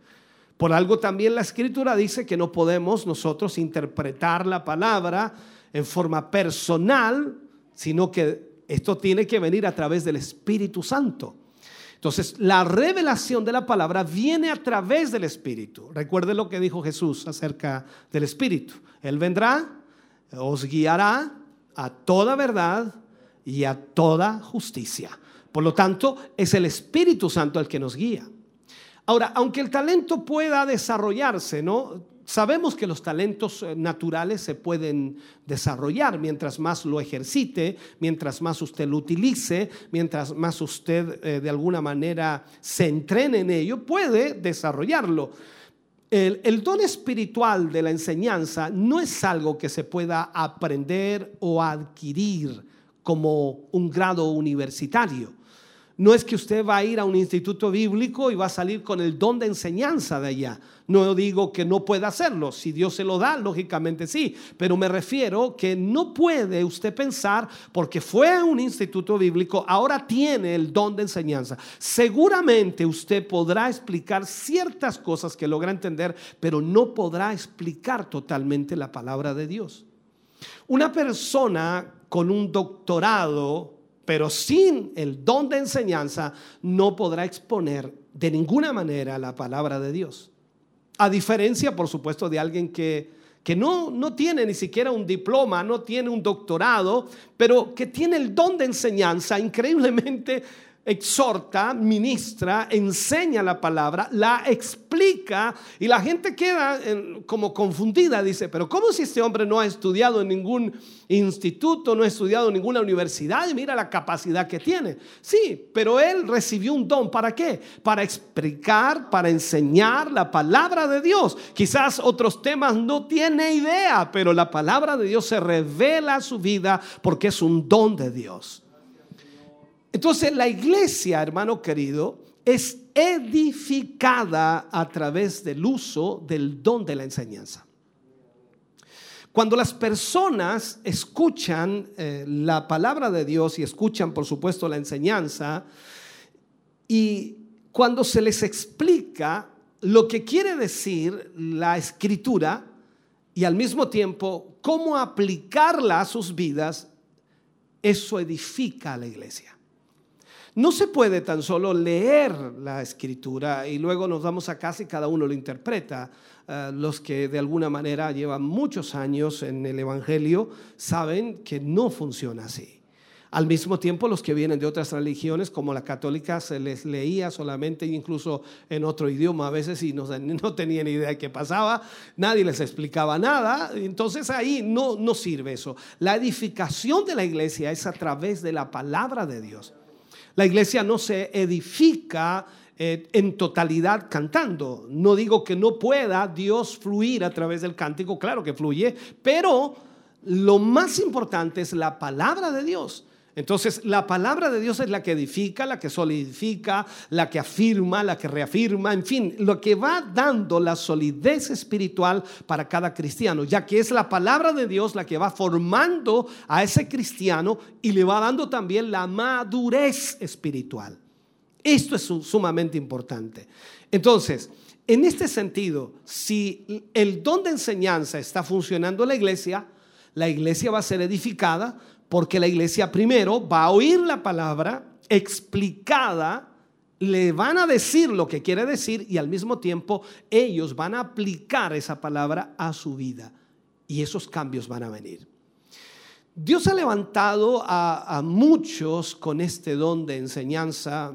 Por algo también la escritura dice que no podemos nosotros interpretar la palabra en forma personal, sino que esto tiene que venir a través del Espíritu Santo. Entonces, la revelación de la palabra viene a través del Espíritu. Recuerde lo que dijo Jesús acerca del Espíritu. Él vendrá, os guiará a toda verdad y a toda justicia. Por lo tanto, es el Espíritu Santo el que nos guía. Ahora, aunque el talento pueda desarrollarse, ¿no? Sabemos que los talentos eh, naturales se pueden desarrollar mientras más lo ejercite, mientras más usted lo utilice, mientras más usted eh, de alguna manera se entrene en ello, puede desarrollarlo. El, el, don espiritual de la enseñanza no es algo que se pueda aprender o adquirir como un grado universitario. No es que usted va a ir a un instituto bíblico y va a salir con el don de enseñanza de allá. No digo que no pueda hacerlo. Si Dios se lo da, lógicamente sí. Pero me refiero que no puede usted pensar, porque fue a un instituto bíblico, ahora tiene el don de enseñanza. Seguramente usted podrá explicar ciertas cosas que logra entender, pero no podrá explicar totalmente la palabra de Dios. Una persona con un doctorado pero sin el don de enseñanza no podrá exponer de ninguna manera la palabra de Dios. A diferencia, por supuesto, de alguien que, que no, no tiene ni siquiera un diploma, no tiene un doctorado, pero que tiene el don de enseñanza increíblemente exhorta, ministra, enseña la palabra, la explica y la gente queda como confundida. Dice, pero ¿cómo si este hombre no ha estudiado en ningún instituto, no ha estudiado en ninguna universidad y mira la capacidad que tiene? Sí, pero él recibió un don. ¿Para qué? Para explicar, para enseñar la palabra de Dios. Quizás otros temas no tiene idea, pero la palabra de Dios se revela a su vida porque es un don de Dios. Entonces la iglesia, hermano querido, es edificada a través del uso del don de la enseñanza. Cuando las personas escuchan eh, la palabra de Dios y escuchan, por supuesto, la enseñanza, y cuando se les explica lo que quiere decir la escritura y al mismo tiempo cómo aplicarla a sus vidas, eso edifica a la iglesia. No se puede tan solo leer la escritura y luego nos vamos a casa cada uno lo interpreta. Eh, los que de alguna manera llevan muchos años en el Evangelio saben que no funciona así. Al mismo tiempo, los que vienen de otras religiones, como la católica, se les leía solamente, incluso en otro idioma a veces, y no, no tenían idea de qué pasaba, nadie les explicaba nada, entonces ahí no, no sirve eso. La edificación de la iglesia es a través de la palabra de Dios. La iglesia no se edifica eh, en totalidad cantando. No digo que no pueda Dios fluir a través del cántico, claro que fluye, pero lo más importante es la palabra de Dios. Entonces, la palabra de Dios es la que edifica, la que solidifica, la que afirma, la que reafirma, en fin, lo que va dando la solidez espiritual para cada cristiano, ya que es la palabra de Dios la que va formando a ese cristiano y le va dando también la madurez espiritual. Esto es sumamente importante. Entonces, en este sentido, si el don de enseñanza está funcionando en la iglesia, la iglesia va a ser edificada porque la iglesia primero va a oír la palabra explicada, le van a decir lo que quiere decir y al mismo tiempo ellos van a aplicar esa palabra a su vida. Y esos cambios van a venir. Dios ha levantado a, muchos con este don de enseñanza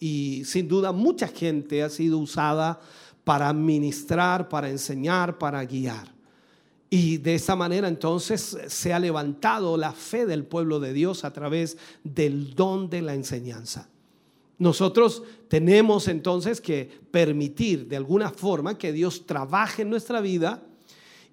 y sin duda mucha gente ha sido usada para ministrar, para enseñar, para guiar. Y de esa manera entonces se ha levantado la fe del pueblo de Dios a través del don de la enseñanza. Nosotros tenemos entonces que permitir de alguna forma que Dios trabaje en nuestra vida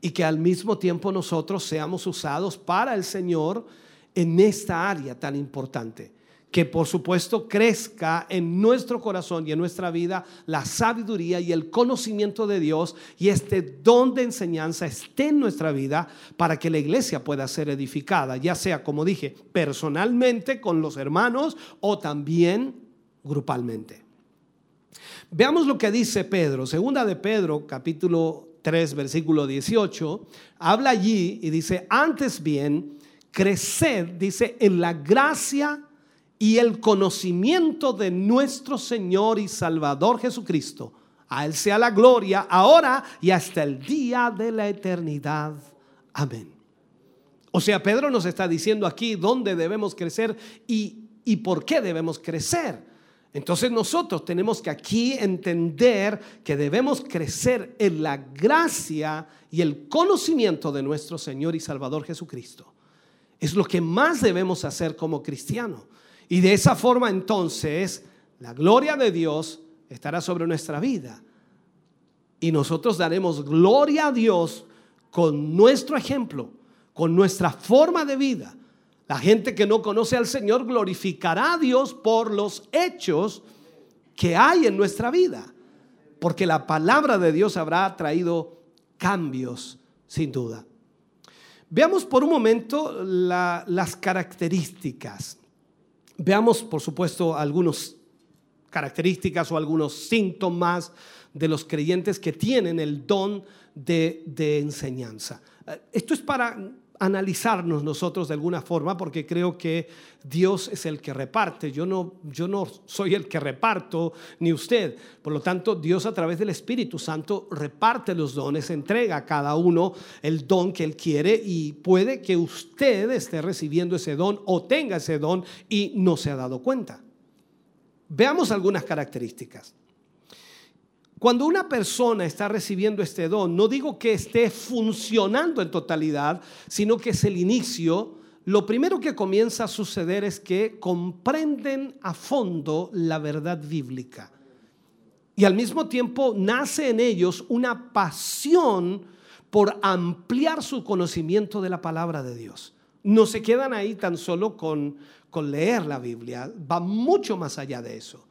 y que al mismo tiempo nosotros seamos usados para el Señor en esta área tan importante que por supuesto crezca en nuestro corazón y en nuestra vida la sabiduría y el conocimiento de Dios y este don de enseñanza esté en nuestra vida para que la iglesia pueda ser edificada, ya sea, como dije, personalmente con los hermanos o también grupalmente. Veamos lo que dice Pedro, segunda de Pedro, capítulo 3, versículo 18, habla allí y dice, antes bien, creced, dice, en la gracia y el conocimiento de nuestro Señor y Salvador Jesucristo. A Él sea la gloria ahora y hasta el día de la eternidad. Amén. O sea, Pedro nos está diciendo aquí dónde debemos crecer y, y por qué debemos crecer. Entonces nosotros tenemos que aquí entender que debemos crecer en la gracia y el conocimiento de nuestro Señor y Salvador Jesucristo. Es lo que más debemos hacer como cristianos. Y de esa forma entonces la gloria de Dios estará sobre nuestra vida. Y nosotros daremos gloria a Dios con nuestro ejemplo, con nuestra forma de vida. La gente que no conoce al Señor glorificará a Dios por los hechos que hay en nuestra vida. Porque la palabra de Dios habrá traído cambios, sin duda. Veamos por un momento las características Veamos, por supuesto, algunas características o algunos síntomas de los creyentes que tienen el don de, enseñanza. Eh, esto es para analizarnos nosotros de alguna forma, porque creo que Dios es el que reparte. Yo no, yo no soy el que reparto, ni usted. Por lo tanto, Dios a través del Espíritu Santo reparte los dones, entrega a cada uno el don que Él quiere y puede que usted esté recibiendo ese don o tenga ese don y no se ha dado cuenta. Veamos algunas características. Cuando una persona está recibiendo este don, no digo que esté funcionando en totalidad, sino que es el inicio, lo primero que comienza a suceder es que comprenden a fondo la verdad bíblica. Y al mismo tiempo nace en ellos una pasión por ampliar su conocimiento de la palabra de Dios. No se quedan ahí tan solo con, con leer la Biblia, va mucho más allá de eso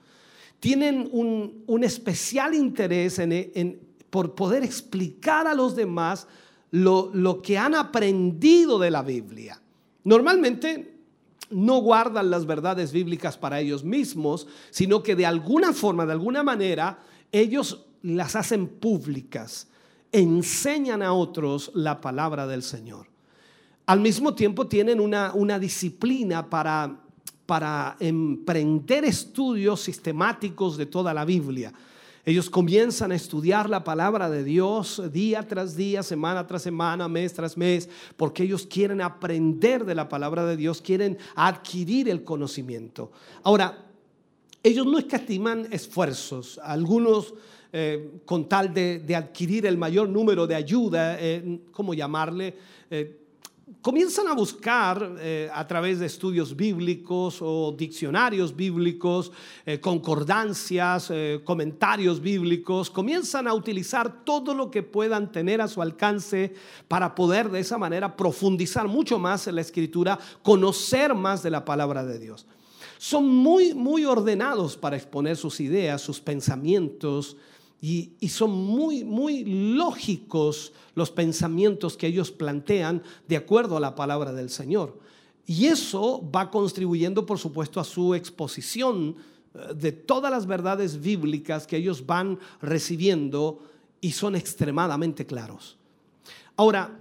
tienen un, especial interés en, por poder explicar a los demás lo, lo que han aprendido de la Biblia. Normalmente no guardan las verdades bíblicas para ellos mismos, sino que de alguna forma, de alguna manera, ellos las hacen públicas, enseñan a otros la palabra del Señor. Al mismo tiempo tienen una, una disciplina para para emprender estudios sistemáticos de toda la Biblia. Ellos comienzan a estudiar la palabra de Dios día tras día, semana tras semana, mes tras mes, porque ellos quieren aprender de la palabra de Dios, quieren adquirir el conocimiento. Ahora, ellos no escatiman esfuerzos. Algunos, eh, con tal de, adquirir el mayor número de ayuda, eh, ¿cómo llamarle? Eh, comienzan a buscar eh, a través de estudios bíblicos o diccionarios bíblicos, eh, concordancias, eh, comentarios bíblicos, comienzan a utilizar todo lo que puedan tener a su alcance para poder de esa manera profundizar mucho más en la escritura, conocer más de la palabra de Dios. Son muy, muy ordenados para exponer sus ideas, sus pensamientos, y, son muy, muy lógicos los pensamientos que ellos plantean de acuerdo a la palabra del Señor. Y eso va contribuyendo, por supuesto, a su exposición eh, de todas las verdades bíblicas que ellos van recibiendo y son extremadamente claros. Ahora,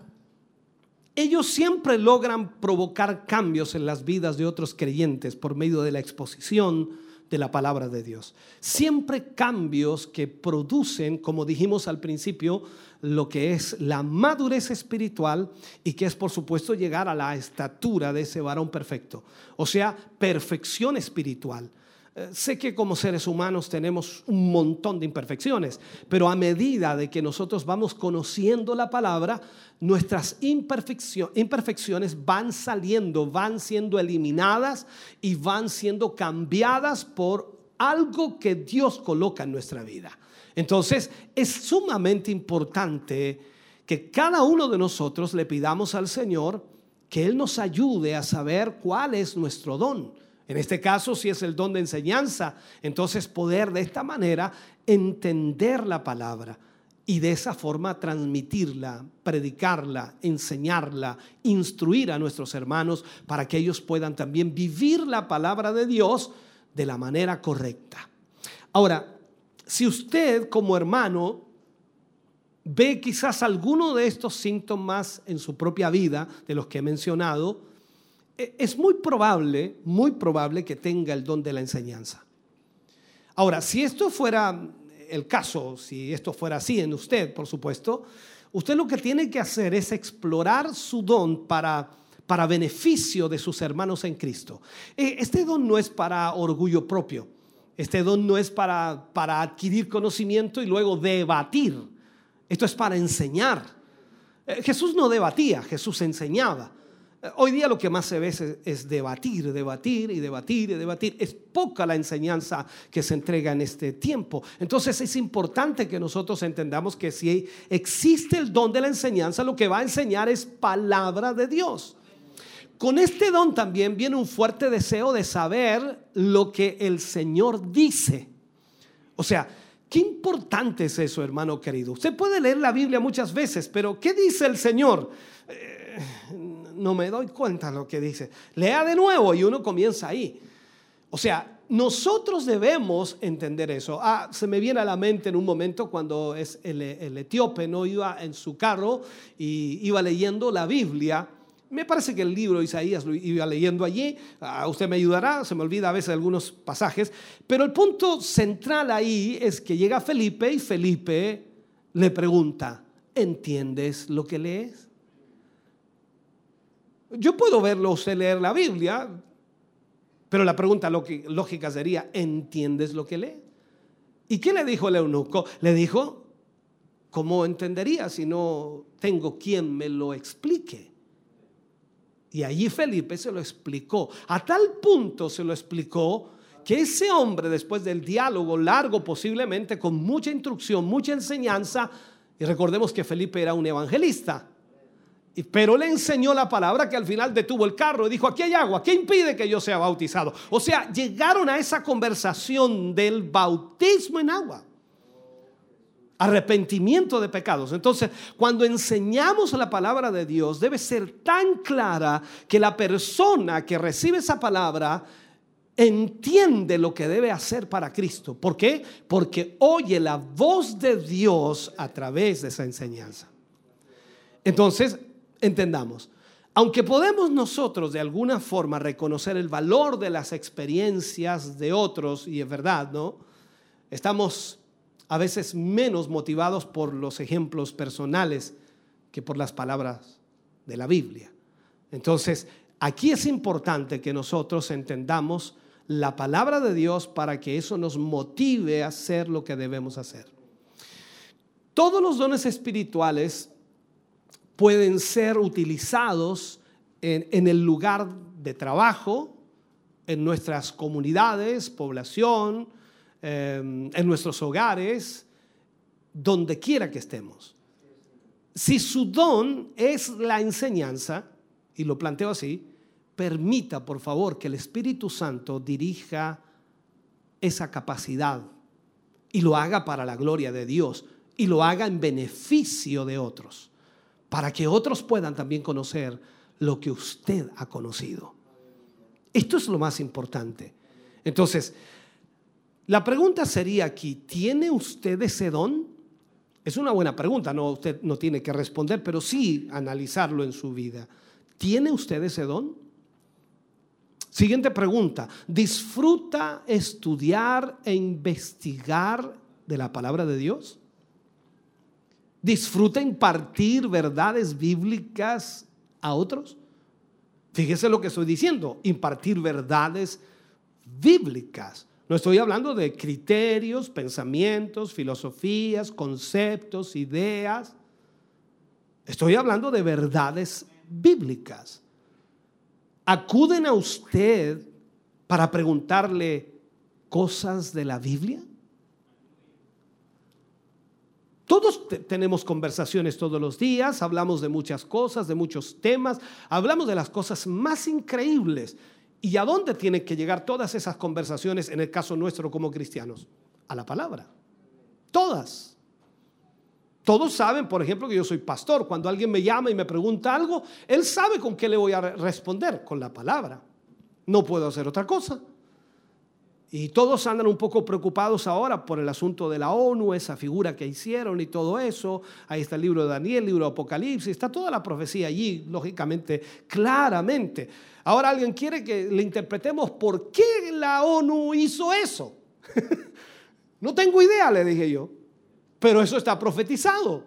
ellos siempre logran provocar cambios en las vidas de otros creyentes por medio de la exposición, de la palabra de Dios. Siempre cambios que producen, como dijimos al principio, lo que es la madurez espiritual y que es por supuesto llegar a la estatura de ese varón perfecto. O sea, perfección espiritual. Eh, sé que como seres humanos tenemos un montón de imperfecciones, pero a medida de que nosotros vamos conociendo la palabra, nuestras imperfecciones van saliendo, van siendo eliminadas y van siendo cambiadas por algo que Dios coloca en nuestra vida. Entonces, es sumamente importante que cada uno de nosotros le pidamos al Señor que Él nos ayude a saber cuál es nuestro don. En este caso, si es el don de enseñanza, entonces poder de esta manera entender la palabra y de esa forma transmitirla, predicarla, enseñarla, instruir a nuestros hermanos para que ellos puedan también vivir la palabra de Dios de la manera correcta. Ahora, si usted como hermano ve quizás alguno de estos síntomas en su propia vida, de los que he mencionado, es muy probable, muy probable que tenga el don de la enseñanza. Ahora, si esto fuera el caso, si esto fuera así en usted, por supuesto, usted lo que tiene que hacer es explorar su don para, para beneficio de sus hermanos en Cristo. Eh, este don no es para orgullo propio, este don no es para, para adquirir conocimiento y luego debatir, esto es para enseñar. Eh, Jesús no debatía, Jesús enseñaba. Hoy día lo que más se ve es, debatir, debatir y debatir y debatir. Es poca la enseñanza que se entrega en este tiempo. Entonces es importante que nosotros entendamos que si existe el don de la enseñanza, lo que va a enseñar es palabra de Dios. Con este don también viene un fuerte deseo de saber lo que el Señor dice. O sea, qué importante es eso, hermano querido. Usted puede leer la Biblia muchas veces, pero ¿qué dice el Señor? Eh, no me doy cuenta lo que dice. Lea de nuevo y uno comienza ahí. O sea, nosotros debemos entender eso. Ah, se me viene a la mente en un momento cuando es el, etíope no iba en su carro y iba leyendo la Biblia. Me parece que el libro de Isaías lo iba leyendo allí. Ah, usted me ayudará, se me olvida a veces algunos pasajes. Pero el punto central ahí es que llega Felipe y Felipe le pregunta, ¿entiendes lo que lees? Yo puedo verlo usted leer la Biblia, pero la pregunta lógica sería, ¿entiendes lo que lee? ¿Y qué le dijo el eunuco? Le dijo, ¿cómo entendería si no tengo quien me lo explique? Y allí Felipe se lo explicó. A tal punto se lo explicó que ese hombre, después del diálogo largo, posiblemente con mucha instrucción, mucha enseñanza, y recordemos que Felipe era un evangelista, pero le enseñó la palabra que al final detuvo el carro y dijo, aquí hay agua, ¿qué impide que yo sea bautizado? O sea, llegaron a esa conversación del bautismo en agua. Arrepentimiento de pecados. Entonces, cuando enseñamos la palabra de Dios, debe ser tan clara que la persona que recibe esa palabra entiende lo que debe hacer para Cristo. ¿Por qué? Porque oye la voz de Dios a través de esa enseñanza. Entonces, entendamos. Aunque podemos nosotros de alguna forma reconocer el valor de las experiencias de otros, y es verdad, ¿no? Estamos a veces menos motivados por los ejemplos personales que por las palabras de la Biblia. Entonces, aquí es importante que nosotros entendamos la palabra de Dios para que eso nos motive a hacer lo que debemos hacer. Todos los dones espirituales pueden ser utilizados en, el lugar de trabajo, en nuestras comunidades, población, em, en nuestros hogares, donde quiera que estemos. Si su don es la enseñanza, y lo planteo así, permita por favor que el Espíritu Santo dirija esa capacidad y lo haga para la gloria de Dios y lo haga en beneficio de otros, para que otros puedan también conocer lo que usted ha conocido. Esto es lo más importante. Entonces, la pregunta sería aquí, ¿tiene usted ese don? Es una buena pregunta, no usted no tiene que responder, pero sí analizarlo en su vida. ¿Tiene usted ese don? Siguiente pregunta, ¿disfruta estudiar e investigar de la palabra de Dios? ¿Disfruta impartir verdades bíblicas a otros? Fíjese lo que estoy diciendo, impartir verdades bíblicas. No estoy hablando de criterios, pensamientos, filosofías, conceptos, ideas. Estoy hablando de verdades bíblicas. ¿Acuden a usted para preguntarle cosas de la Biblia? Todos tenemos conversaciones todos los días, hablamos de muchas cosas, de muchos temas, hablamos de las cosas más increíbles. ¿Y a dónde tienen que llegar todas esas conversaciones en el caso nuestro como cristianos? A la palabra. Todas. Todos saben, por ejemplo, que yo soy pastor. Cuando alguien me llama y me pregunta algo, él sabe con qué le voy a responder, con la palabra. No puedo hacer otra cosa. Y todos andan un poco preocupados ahora por el asunto de la ONU, esa figura que hicieron y todo eso. Ahí está el libro de Daniel, el libro de Apocalipsis, está toda la profecía allí, lógicamente, claramente. Ahora alguien quiere que le interpretemos por qué la ONU hizo eso. no tengo idea, le dije yo, pero eso está profetizado.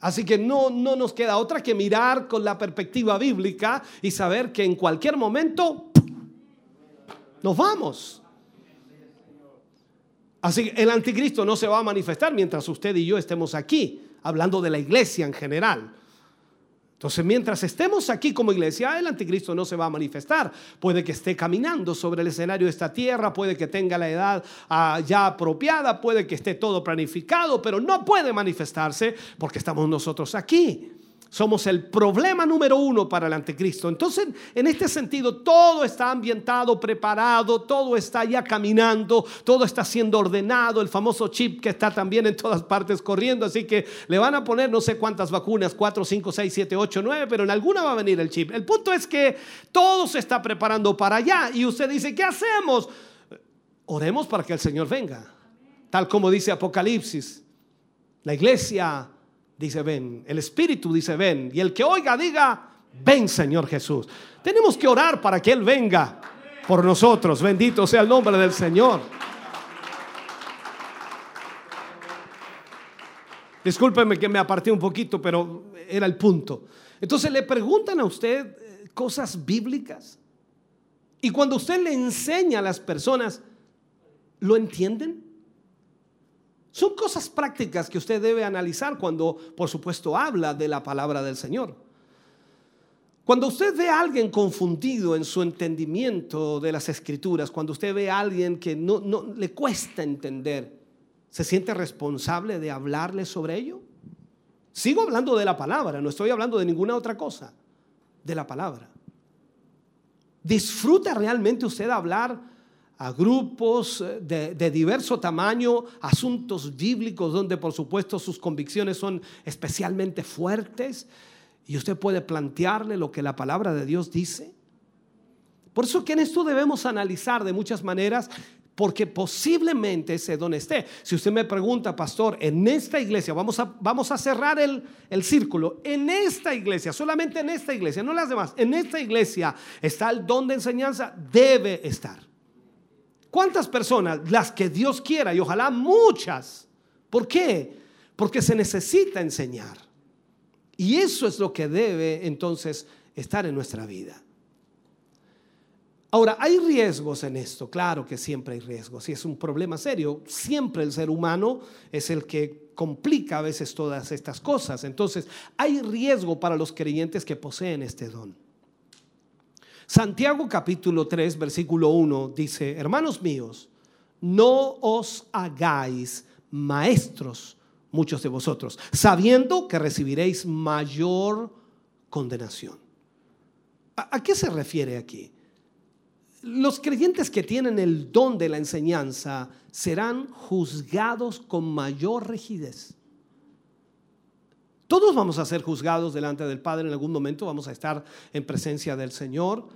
Así que no, no nos queda otra que mirar con la perspectiva bíblica y saber que en cualquier momento nos vamos. Así que el anticristo no se va a manifestar mientras usted y yo estemos aquí, hablando de la iglesia en general. Entonces, mientras estemos aquí como iglesia, el anticristo no se va a manifestar. Puede que esté caminando sobre el escenario de esta tierra, puede que tenga la edad ah, ya apropiada, puede que esté todo planificado, pero no puede manifestarse porque estamos nosotros aquí. Somos el problema número uno para el anticristo. Entonces, en este sentido, todo está ambientado, preparado, todo está ya caminando, todo está siendo ordenado, el famoso chip que está también en todas partes corriendo, así que le van a poner no sé cuántas vacunas, 4, 5, 6, 7, 8, 9, pero en alguna va a venir el chip. El punto es que todo se está preparando para allá y usted dice, ¿qué hacemos? Oremos para que el Señor venga, tal como dice Apocalipsis. La iglesia dice ven. El Espíritu dice ven. Y el que oiga diga, ven Señor Jesús. Tenemos que orar para que Él venga por nosotros. Bendito sea el nombre del Señor. Discúlpeme que me aparté un poquito, pero era el punto. Entonces le preguntan a usted eh, cosas bíblicas. Y cuando usted le enseña a las personas, ¿lo entienden? Son cosas prácticas que usted debe analizar cuando, por supuesto, habla de la palabra del Señor. Cuando usted ve a alguien confundido en su entendimiento de las escrituras, cuando usted ve a alguien que no, le cuesta entender, ¿se siente responsable de hablarle sobre ello? Sigo hablando de la palabra, no estoy hablando de ninguna otra cosa, de la palabra. ¿Disfruta realmente usted hablar a grupos eh, de, de, diverso tamaño, asuntos bíblicos donde por supuesto sus convicciones son especialmente fuertes y usted puede plantearle lo que la palabra de Dios dice. Por eso que en esto debemos analizar de muchas maneras, porque posiblemente ese don esté. Si usted me pregunta, pastor, en esta iglesia, vamos a, vamos a cerrar el, el círculo, en esta iglesia, solamente en esta iglesia, no las demás, en esta iglesia está el don de enseñanza, debe estar. ¿Cuántas personas? Las que Dios quiera y ojalá muchas. ¿Por qué? Porque se necesita enseñar. Y eso es lo que debe entonces estar en nuestra vida. Ahora, hay riesgos en esto, claro que siempre hay riesgos y es un problema serio. Siempre el ser humano es el que complica a veces todas estas cosas. Entonces, hay riesgo para los creyentes que poseen este don. Santiago capítulo 3, versículo 1 dice, hermanos míos, no os hagáis maestros muchos de vosotros, sabiendo que recibiréis mayor condenación. ¿A, a qué se refiere aquí? Los creyentes que tienen el don de la enseñanza serán juzgados con mayor rigidez. Todos vamos a ser juzgados delante del Padre en algún momento, vamos a estar en presencia del Señor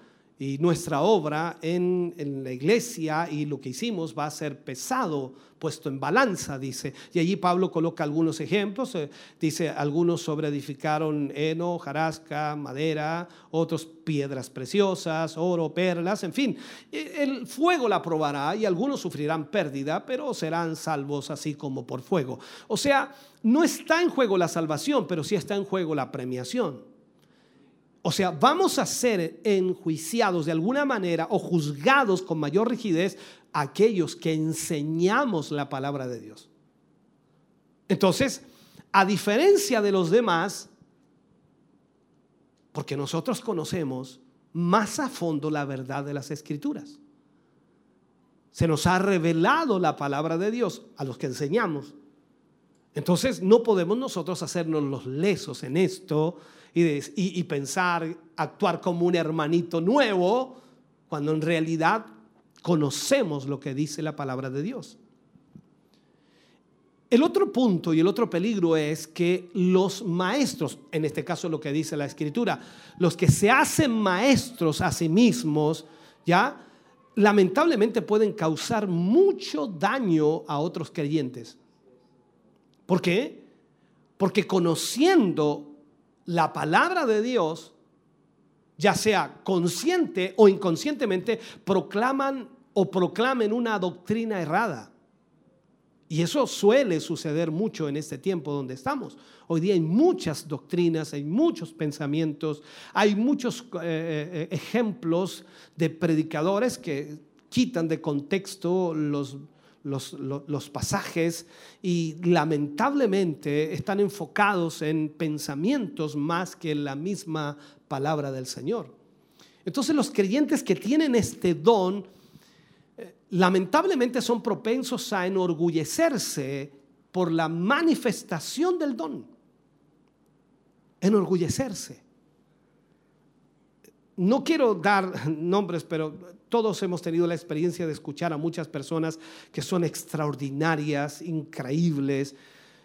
y nuestra obra en, en, la iglesia y lo que hicimos va a ser pesado, puesto en balanza, dice. Y allí Pablo coloca algunos ejemplos, eh, dice, algunos sobre edificaron heno, jarasca, madera, otros piedras preciosas, oro, perlas, en fin. El fuego la probará y algunos sufrirán pérdida, pero serán salvos así como por fuego. O sea, no está en juego la salvación, pero sí está en juego la premiación. O sea, vamos a ser enjuiciados de alguna manera o juzgados con mayor rigidez aquellos que enseñamos la palabra de Dios. Entonces, a diferencia de los demás, porque nosotros conocemos más a fondo la verdad de las escrituras. Se nos ha revelado la palabra de Dios a los que enseñamos. Entonces no podemos nosotros hacernos los lesos en esto y, pensar, actuar como un hermanito nuevo, cuando en realidad conocemos lo que dice la palabra de Dios. El otro punto y el otro peligro es que los maestros, en este caso lo que dice la escritura, los que se hacen maestros a sí mismos, ya lamentablemente pueden causar mucho daño a otros creyentes. ¿Por qué? Porque conociendo la palabra de Dios, ya sea consciente o inconscientemente, proclaman o proclamen una doctrina errada. Y eso suele suceder mucho en este tiempo donde estamos. Hoy día hay muchas doctrinas, hay muchos pensamientos, hay muchos eh, eh, ejemplos de predicadores que quitan de contexto los, los, los, pasajes y lamentablemente están enfocados en pensamientos más que en la misma palabra del Señor. Entonces los creyentes que tienen este don, eh, lamentablemente son propensos a enorgullecerse por la manifestación del don. Enorgullecerse. No quiero dar nombres, pero todos hemos tenido la experiencia de escuchar a muchas personas que son extraordinarias, increíbles.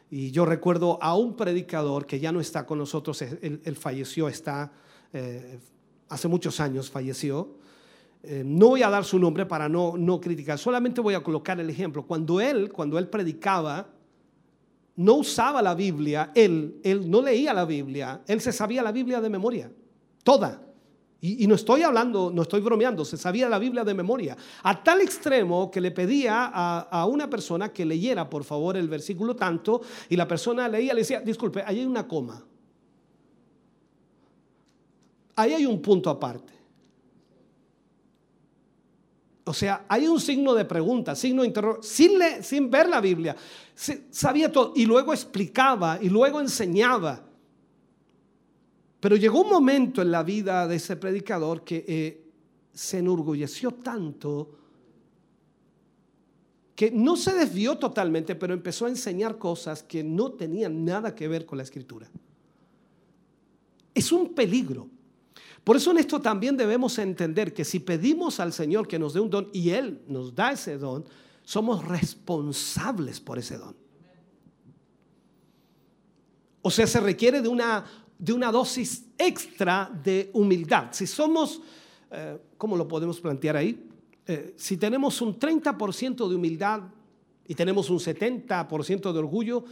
Y yo recuerdo a un predicador que ya no está con nosotros, él, él falleció, está, eh, hace muchos años falleció. Eh, no voy a dar su nombre para no, no criticar, solamente voy a colocar el ejemplo. Cuando él, cuando él predicaba, no usaba la Biblia, él, él no leía la Biblia, él se sabía la Biblia de memoria, toda. Y, no estoy hablando, no estoy bromeando, se sabía la Biblia de memoria. A tal extremo que le pedía a, a, una persona que leyera, por favor, el versículo tanto, y la persona leía, le decía, disculpe, ahí hay una coma. Ahí hay un punto aparte. O sea, hay un signo de pregunta, signo de interrogación, sin, sin ver la Biblia. Sabía todo y luego explicaba y luego enseñaba. Pero llegó un momento en la vida de ese predicador que eh, se enorgulleció tanto que no se desvió totalmente, pero empezó a enseñar cosas que no tenían nada que ver con la escritura. Es un peligro. Por eso en esto también debemos entender que si pedimos al Señor que nos dé un don y Él nos da ese don, somos responsables por ese don. O sea, se requiere de una de una dosis extra de humildad. Si somos, eh, ¿cómo lo podemos plantear ahí? eh, si tenemos un 30% de humildad y tenemos un 70% de orgullo,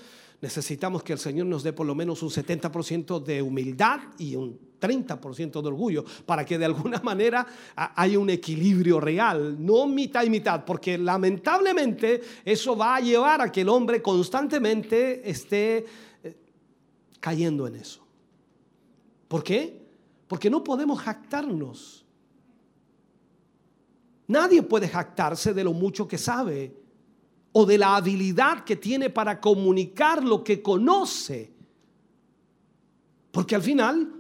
necesitamos que el Señor nos dé por lo menos un 70% de humildad y un 30% de orgullo para que de alguna manera haya un equilibrio real, no mitad y mitad, porque lamentablemente eso va a llevar a que el hombre constantemente esté eh, cayendo en eso. ¿Por qué? Porque no podemos jactarnos. Nadie puede jactarse de lo mucho que sabe o de la habilidad que tiene para comunicar lo que conoce. Porque al final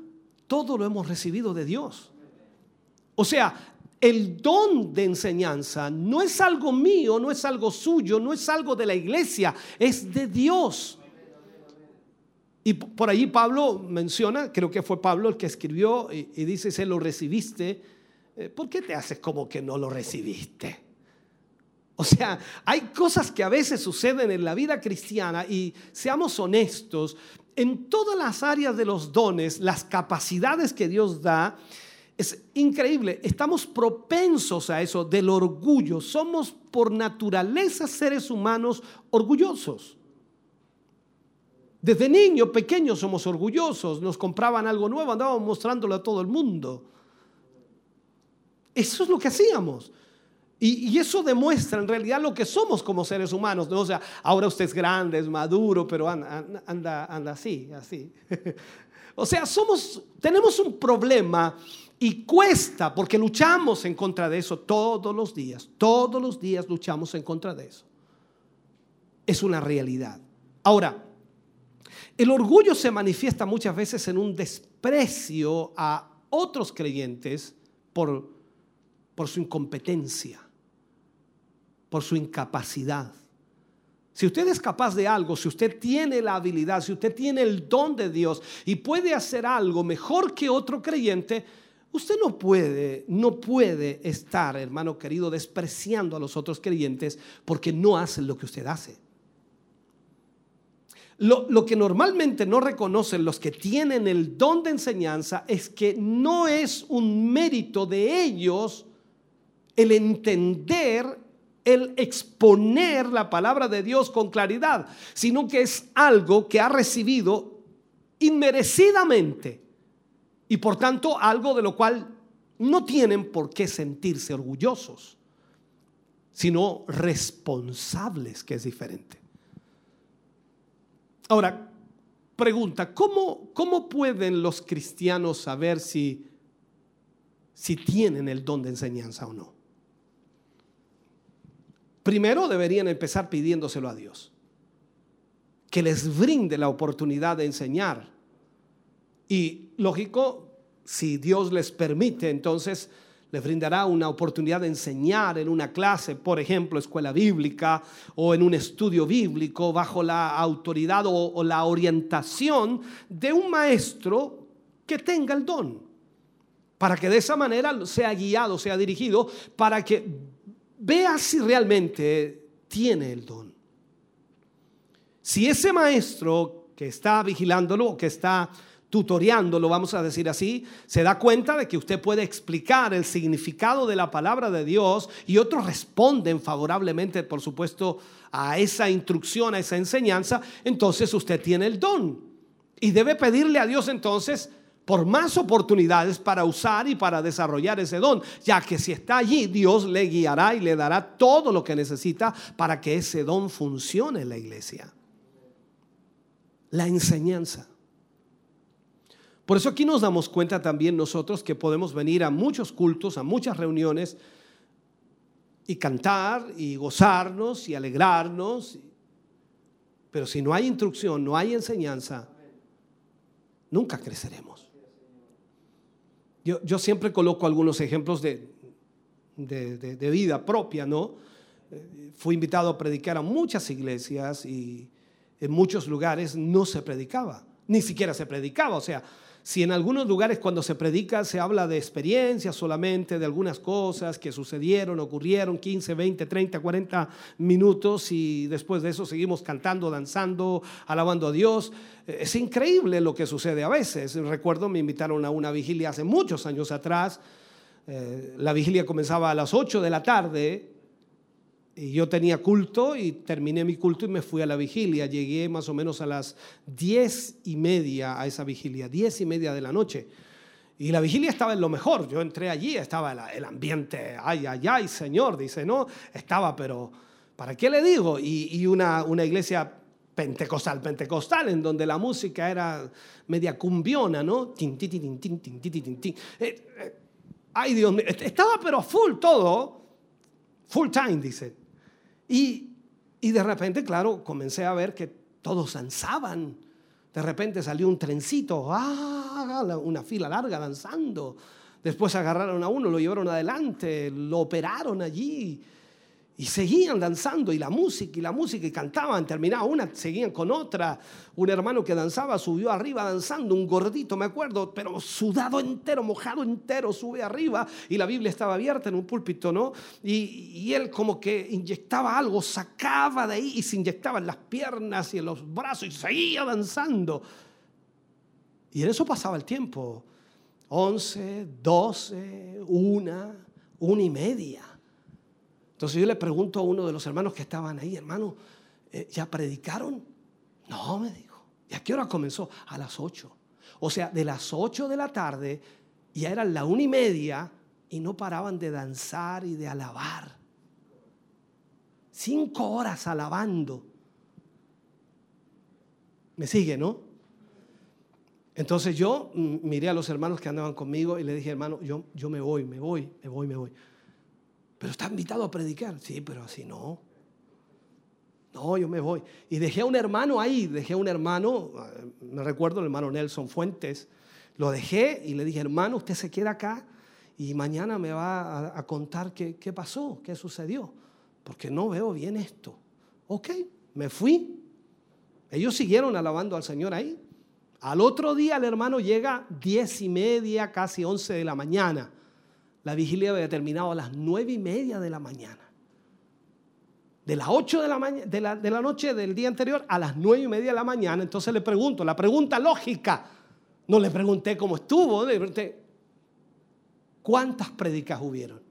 todo lo hemos recibido de Dios. O sea, el don de enseñanza no es algo mío, no es algo suyo, no es algo de la iglesia, es de Dios. Y por allí Pablo menciona, creo que fue Pablo el que escribió y, y dice, se lo recibiste, eh, ¿por qué te haces como que no lo recibiste? O sea, hay cosas que a veces suceden en la vida cristiana y seamos honestos, en todas las áreas de los dones, las capacidades que Dios da, es increíble, estamos propensos a eso del orgullo, somos por naturaleza seres humanos orgullosos. Desde niño, pequeños somos orgullosos, nos compraban algo nuevo, andábamos mostrándolo a todo el mundo. Eso es lo que hacíamos. Y, eso demuestra en realidad lo que somos como seres humanos. ¿no? O sea, ahora usted es grande, es maduro, pero anda, anda, anda así, así. o sea, somos, tenemos un problema y cuesta porque luchamos en contra de eso todos los días. Todos los días luchamos en contra de eso. Es una realidad. Ahora, el orgullo se manifiesta muchas veces en un desprecio a otros creyentes por, por su incompetencia, por su incapacidad. Si usted es capaz de algo, si usted tiene la habilidad, si usted tiene el don de Dios y puede hacer algo mejor que otro creyente, usted no puede, no puede estar, hermano querido, despreciando a los otros creyentes porque no hacen lo que usted hace. Lo, que normalmente no reconocen los que tienen el don de enseñanza es que no es un mérito de ellos el entender, el exponer la palabra de Dios con claridad, sino que es algo que ha recibido inmerecidamente y por tanto algo de lo cual no tienen por qué sentirse orgullosos, sino responsables, que es diferente. Ahora, pregunta, ¿cómo, ¿cómo, pueden los cristianos saber si, si tienen el don de enseñanza o no? Primero deberían empezar pidiéndoselo a Dios, que les brinde la oportunidad de enseñar. Y lógico, si Dios les permite, entonces les brindará una oportunidad de enseñar en una clase, por ejemplo, escuela bíblica o en un estudio bíblico bajo la autoridad o, o, la orientación de un maestro que tenga el don, para que de esa manera sea guiado, sea dirigido, para que vea si realmente tiene el don. Si ese maestro que está vigilándolo, que está tutoreándolo, vamos a decir así, se da cuenta de que usted puede explicar el significado de la palabra de Dios y otros responden favorablemente, por supuesto, a esa instrucción, a esa enseñanza, entonces usted tiene el don. Y debe pedirle a Dios entonces por más oportunidades para usar y para desarrollar ese don, ya que si está allí, Dios le guiará y le dará todo lo que necesita para que ese don funcione en la iglesia. La enseñanza. Por eso aquí nos damos cuenta también nosotros que podemos venir a muchos cultos, a muchas reuniones y cantar y gozarnos y alegrarnos. Pero si no hay instrucción, no hay enseñanza, nunca creceremos. Yo, siempre coloco algunos ejemplos de, de, de, de vida propia, ¿no? Fui invitado a predicar a muchas iglesias y en muchos lugares no se predicaba, ni siquiera se predicaba, o sea, si en algunos lugares cuando se predica se habla de experiencias solamente, de algunas cosas que sucedieron, ocurrieron 15, 20, 30, 40 minutos y después de eso seguimos cantando, danzando, alabando a Dios. Es increíble lo que sucede a veces. Recuerdo, me invitaron a una vigilia hace muchos años atrás eh, la vigilia comenzaba a las 8 de la tarde y yo tenía culto y terminé mi culto y me fui a la vigilia. Llegué más o menos a las 10 y media a esa vigilia, 10 y media de la noche. Y la vigilia estaba en lo mejor. Yo entré allí, estaba el, ambiente, ay, ay, ay, Señor, dice, no, estaba, pero ¿para qué le digo? Y, y una, una iglesia pentecostal, pentecostal, en donde la música era media cumbiona, ¿no? Tin, tin, tin, tin, tin, tin, tin. Eh, eh, ay, Dios mío, estaba pero full todo, full time, dice. Y, y de repente, claro, comencé a ver que todos danzaban. De repente salió un trencito, ¡ah! una fila larga danzando. Después agarraron a uno, lo llevaron adelante, lo operaron allí. Y seguían danzando y la música y la música y cantaban, terminaba una, seguían con otra. Un hermano que danzaba subió arriba danzando, un gordito, me acuerdo, pero sudado entero, mojado entero, sube arriba y la Biblia estaba abierta en un púlpito, ¿no? Y, y él como que inyectaba algo, sacaba de ahí y se inyectaba en las piernas y en los brazos y seguía danzando. Y en eso pasaba el tiempo. 11, 12, una, una y media. Entonces yo le pregunto a uno de los hermanos que estaban ahí, hermano, eh, ¿ya predicaron? No, me dijo. ¿Y a qué hora comenzó? A las 8. O sea, de las 8 de la tarde ya eran la una y media y no paraban de danzar y de alabar. Cinco horas alabando. ¿Me sigue, no? Entonces yo mm, miré a los hermanos que andaban conmigo y le dije, hermano, yo, yo me voy, me voy, me voy, me voy. Pero está invitado a predicar. Sí, pero así no. No, yo me voy. Y dejé a un hermano ahí, dejé a un hermano, eh, me recuerdo el hermano Nelson Fuentes, lo dejé y le dije, hermano, usted se queda acá y mañana me va a, a contar qué, qué pasó, qué sucedió, porque no veo bien esto. Ok, me fui. Ellos siguieron alabando al Señor ahí. Al otro día el hermano llega diez y media, casi once de la mañana. La vigilia había terminado a las nueve y media de la mañana. De las 8 de la, de, la, de la noche del día anterior a las nueve y media de la mañana. Entonces le pregunto, la pregunta lógica. No le pregunté cómo estuvo, le pregunté, ¿cuántas predicas hubieron?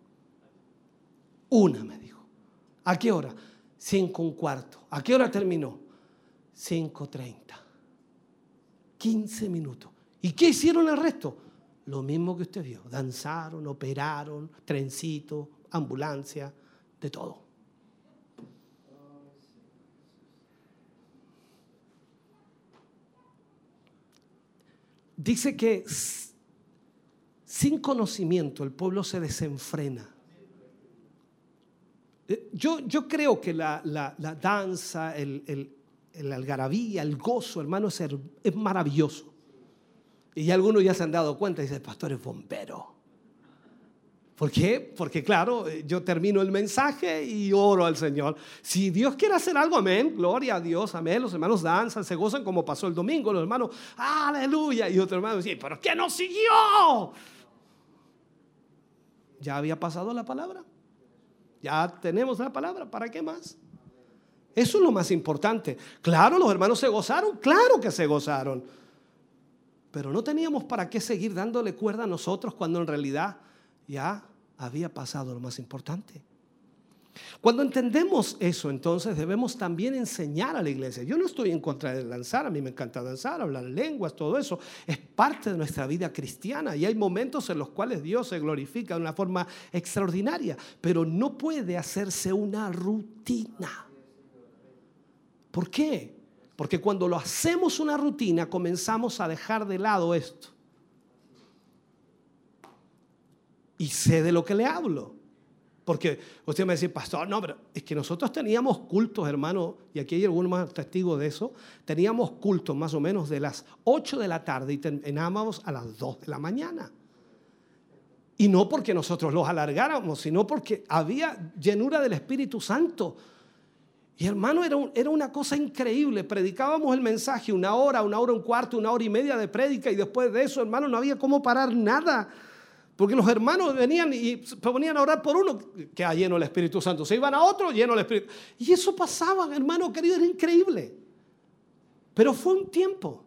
Una, me dijo. ¿A qué hora? Cinco un cuarto. ¿A qué hora terminó? Cinco treinta. 15 minutos. ¿Y qué hicieron el resto? Lo mismo que usted vio. Danzaron, operaron, trencito, ambulancia, de todo. Dice que sin conocimiento el pueblo se desenfrena. Eh, Yo, yo creo que la, la- la danza, el, el, el algarabía, el gozo, hermano, es, es maravilloso. Y algunos ya se han dado cuenta y dicen, pastor es bombero. ¿Por qué? Porque claro, eh, yo termino el mensaje y oro al Señor. Si Dios quiere hacer algo, amén, gloria a Dios, amén. Los hermanos danzan, se gozan como pasó el domingo, los hermanos, aleluya. Y otro hermano dice, pero ¿qué no siguió? Ya había pasado la palabra. Ya tenemos la palabra, ¿para qué más? Eso es lo más importante. Claro, los hermanos se gozaron, claro que se gozaron. Pero no teníamos para qué seguir dándole cuerda a nosotros cuando en realidad ya había pasado lo más importante. Cuando entendemos eso, entonces debemos también enseñar a la iglesia. Yo no estoy en contra de danzar, a mí me encanta danzar, hablar lenguas, todo eso. Es parte de nuestra vida cristiana y hay momentos en los cuales Dios se glorifica de una forma extraordinaria, pero no puede hacerse una rutina. ¿Por qué? Porque cuando lo hacemos una rutina comenzamos a dejar de lado esto. Y sé de lo que le hablo. Porque usted me dice, pastor, no, pero es que nosotros teníamos cultos, hermano, y aquí hay algunos más testigos de eso. Teníamos cultos más o menos de las 8 de la tarde y terminábamos a las 2 de la mañana. Y no porque nosotros los alargáramos, sino porque había llenura del Espíritu Santo. Y hermano, era, era una cosa increíble. Predicábamos el mensaje una hora, una hora, un cuarto, una hora y media de prédica y después de eso, hermano, no había cómo parar nada. Porque los hermanos venían y se ponían a orar por uno, que ha lleno el Espíritu Santo. Se iban a otro, lleno el Espíritu. Y eso pasaba, hermano querido, era increíble. Pero fue un tiempo.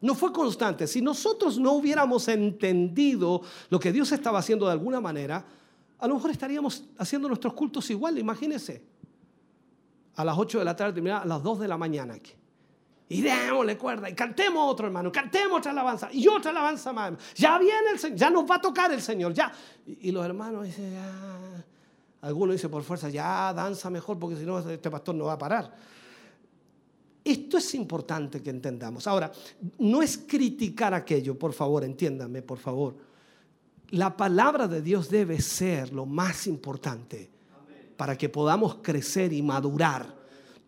No fue constante. Si nosotros no hubiéramos entendido lo que Dios estaba haciendo de alguna manera, a lo mejor estaríamos haciendo nuestros cultos igual, imagínense. A las 8 de la tarde, mira, a las 2 de la mañana aquí. Y démosle cuerda y cantemos otro hermano, cantemos otra alabanza y otra alabanza más. Ya viene el Señor, ya nos va a tocar el Señor, ya. Y, los hermanos dicen, ya. Algunos dicen por fuerza, ya danza mejor porque si no este pastor no va a parar. Esto es importante que entendamos. Ahora, no es criticar aquello, por favor, entiéndame, por favor. La palabra de Dios debe ser lo más importante para que podamos crecer y madurar.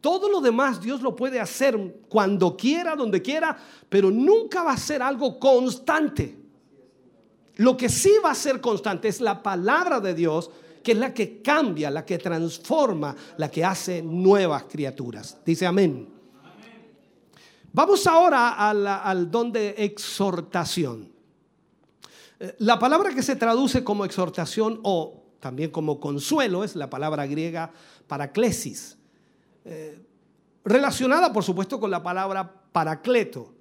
Todo lo demás Dios lo puede hacer cuando quiera, donde quiera, pero nunca va a ser algo constante. Lo que sí va a ser constante es la palabra de Dios, que es la que cambia, la que transforma, la que hace nuevas criaturas. Dice amén. Vamos ahora al, don de exhortación. Eh, La palabra que se traduce como exhortación o también como consuelo es la palabra griega paraclesis, eh, relacionada por supuesto con la palabra paracleto.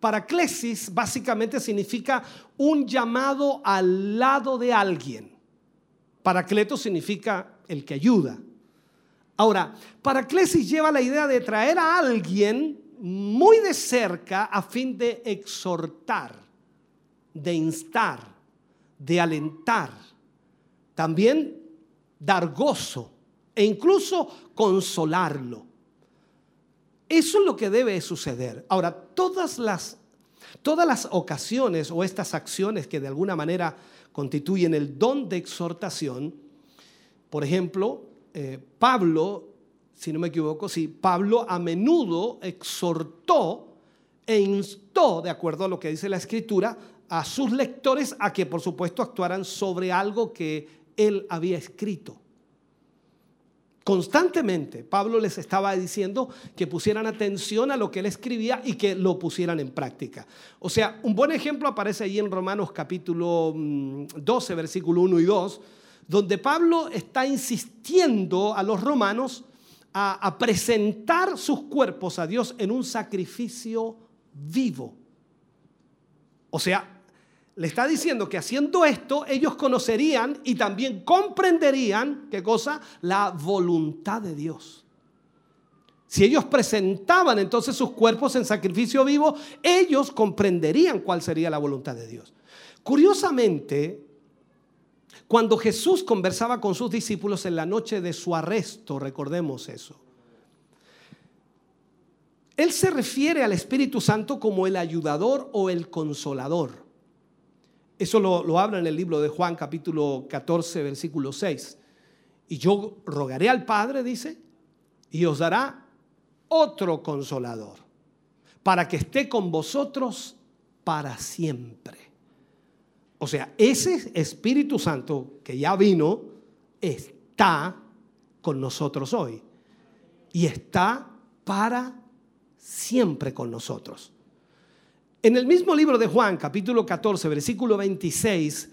Paraclesis básicamente significa un llamado al lado de alguien. Paracleto significa el que ayuda. Ahora, paraclesis lleva la idea de traer a alguien muy de cerca a fin de exhortar, de instar, de alentar, también dar gozo e incluso consolarlo. Eso es lo que debe suceder. Ahora, todas las, todas las ocasiones o estas acciones que de alguna manera constituyen el don de exhortación, por ejemplo, eh, Pablo, si no me equivoco, sí, Pablo a menudo exhortó e instó, de acuerdo a lo que dice la escritura, a sus lectores a que por supuesto actuaran sobre algo que él había escrito. Constantemente Pablo les estaba diciendo que pusieran atención a lo que él escribía y que lo pusieran en práctica. O sea, un buen ejemplo aparece ahí en Romanos capítulo mm, 12, versículo 1 y 2, donde Pablo está insistiendo a los romanos a, a presentar sus cuerpos a Dios en un sacrificio vivo. O sea, le está diciendo que haciendo esto ellos conocerían y también comprenderían, ¿qué cosa? La voluntad de Dios. Si ellos presentaban entonces sus cuerpos en sacrificio vivo, ellos comprenderían cuál sería la voluntad de Dios. Curiosamente, cuando Jesús conversaba con sus discípulos en la noche de su arresto, recordemos eso, Él se refiere al Espíritu Santo como el ayudador o el consolador. Eso lo, habla en el libro de Juan capítulo 14, versículo 6. Y yo rogaré al Padre, dice, y os dará otro consolador, para que esté con vosotros para siempre. O sea, ese Espíritu Santo que ya vino, está con nosotros hoy. Y está para siempre con nosotros. En el mismo libro de Juan, capítulo 14, versículo 26,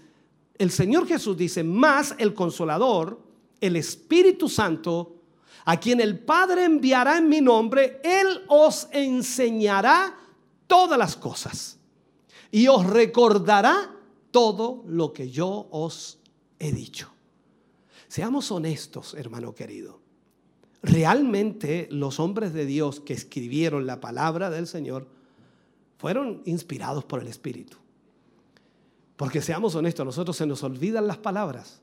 el Señor Jesús dice, más el consolador, el Espíritu Santo, a quien el Padre enviará en mi nombre, Él os enseñará todas las cosas y os recordará todo lo que yo os he dicho. Seamos honestos, hermano querido. Realmente los hombres de Dios que escribieron la palabra del Señor fueron inspirados por el Espíritu. Porque seamos honestos, a nosotros se nos olvidan las palabras.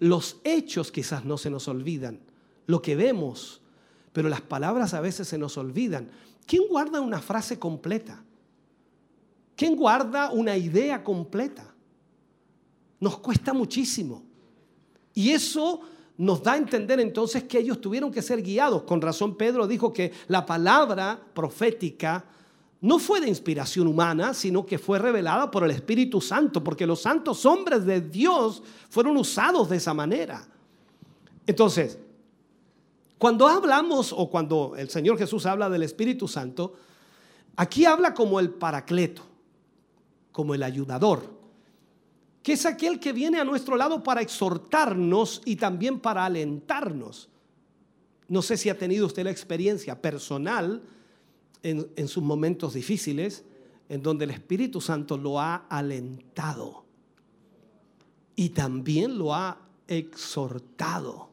Los hechos quizás no se nos olvidan, lo que vemos, pero las palabras a veces se nos olvidan. ¿Quién guarda una frase completa? ¿Quién guarda una idea completa? Nos cuesta muchísimo. Y eso nos da a entender entonces que ellos tuvieron que ser guiados. Con razón Pedro dijo que la palabra profética no fue de inspiración humana, sino que fue revelada por el Espíritu Santo, porque los santos hombres de Dios fueron usados de esa manera. Entonces, cuando hablamos o cuando el Señor Jesús habla del Espíritu Santo, aquí habla como el paracleto, como el ayudador, que es aquel que viene a nuestro lado para exhortarnos y también para alentarnos. No sé si ha tenido usted la experiencia personal en, sus momentos difíciles, en donde el Espíritu Santo lo ha alentado y también lo ha exhortado.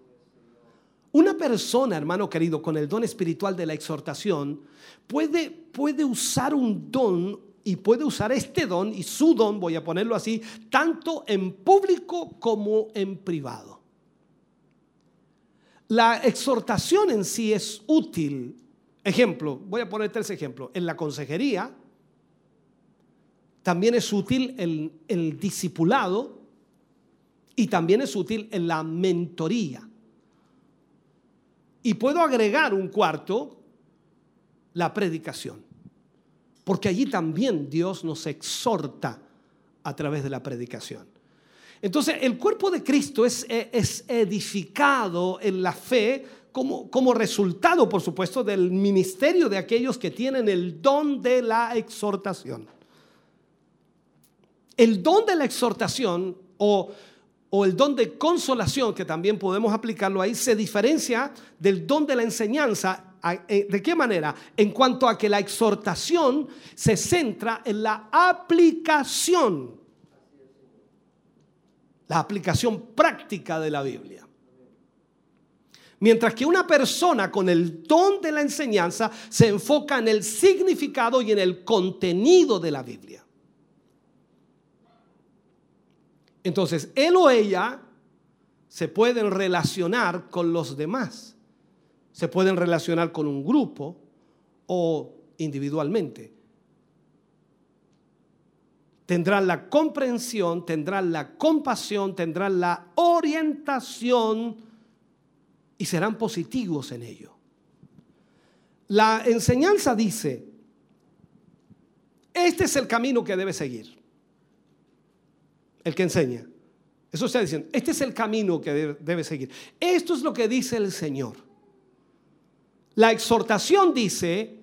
Una persona, hermano querido, con el don espiritual de la exhortación, puede, puede usar un don y puede usar este don y su don, voy a ponerlo así, tanto en público como en privado. La exhortación en sí es útil. Ejemplo, voy a poner tres ejemplos. En la consejería también es útil el, el discipulado y también es útil en la mentoría. Y puedo agregar un cuarto, la predicación. Porque allí también Dios nos exhorta a través de la predicación. Entonces, el cuerpo de Cristo es, es edificado en la fe como, como, resultado, por supuesto, del ministerio de aquellos que tienen el don de la exhortación. El don de la exhortación o o el don de consolación, que también podemos aplicarlo ahí, se diferencia del don de la enseñanza. Eh, ¿De qué manera? En cuanto a que la exhortación se centra en la aplicación, la aplicación práctica de la Biblia. Mientras que una persona con el don de la enseñanza se enfoca en el significado y en el contenido de la Biblia. Entonces, él o ella se pueden relacionar con los demás. Se pueden relacionar con un grupo o individualmente. Tendrán la comprensión, tendrán la compasión, tendrán la orientación y serán positivos en ello. La enseñanza dice, este es el camino que debe seguir el que enseña. Eso está diciendo, este es el camino que debe, seguir. Esto es lo que dice el Señor. La exhortación dice,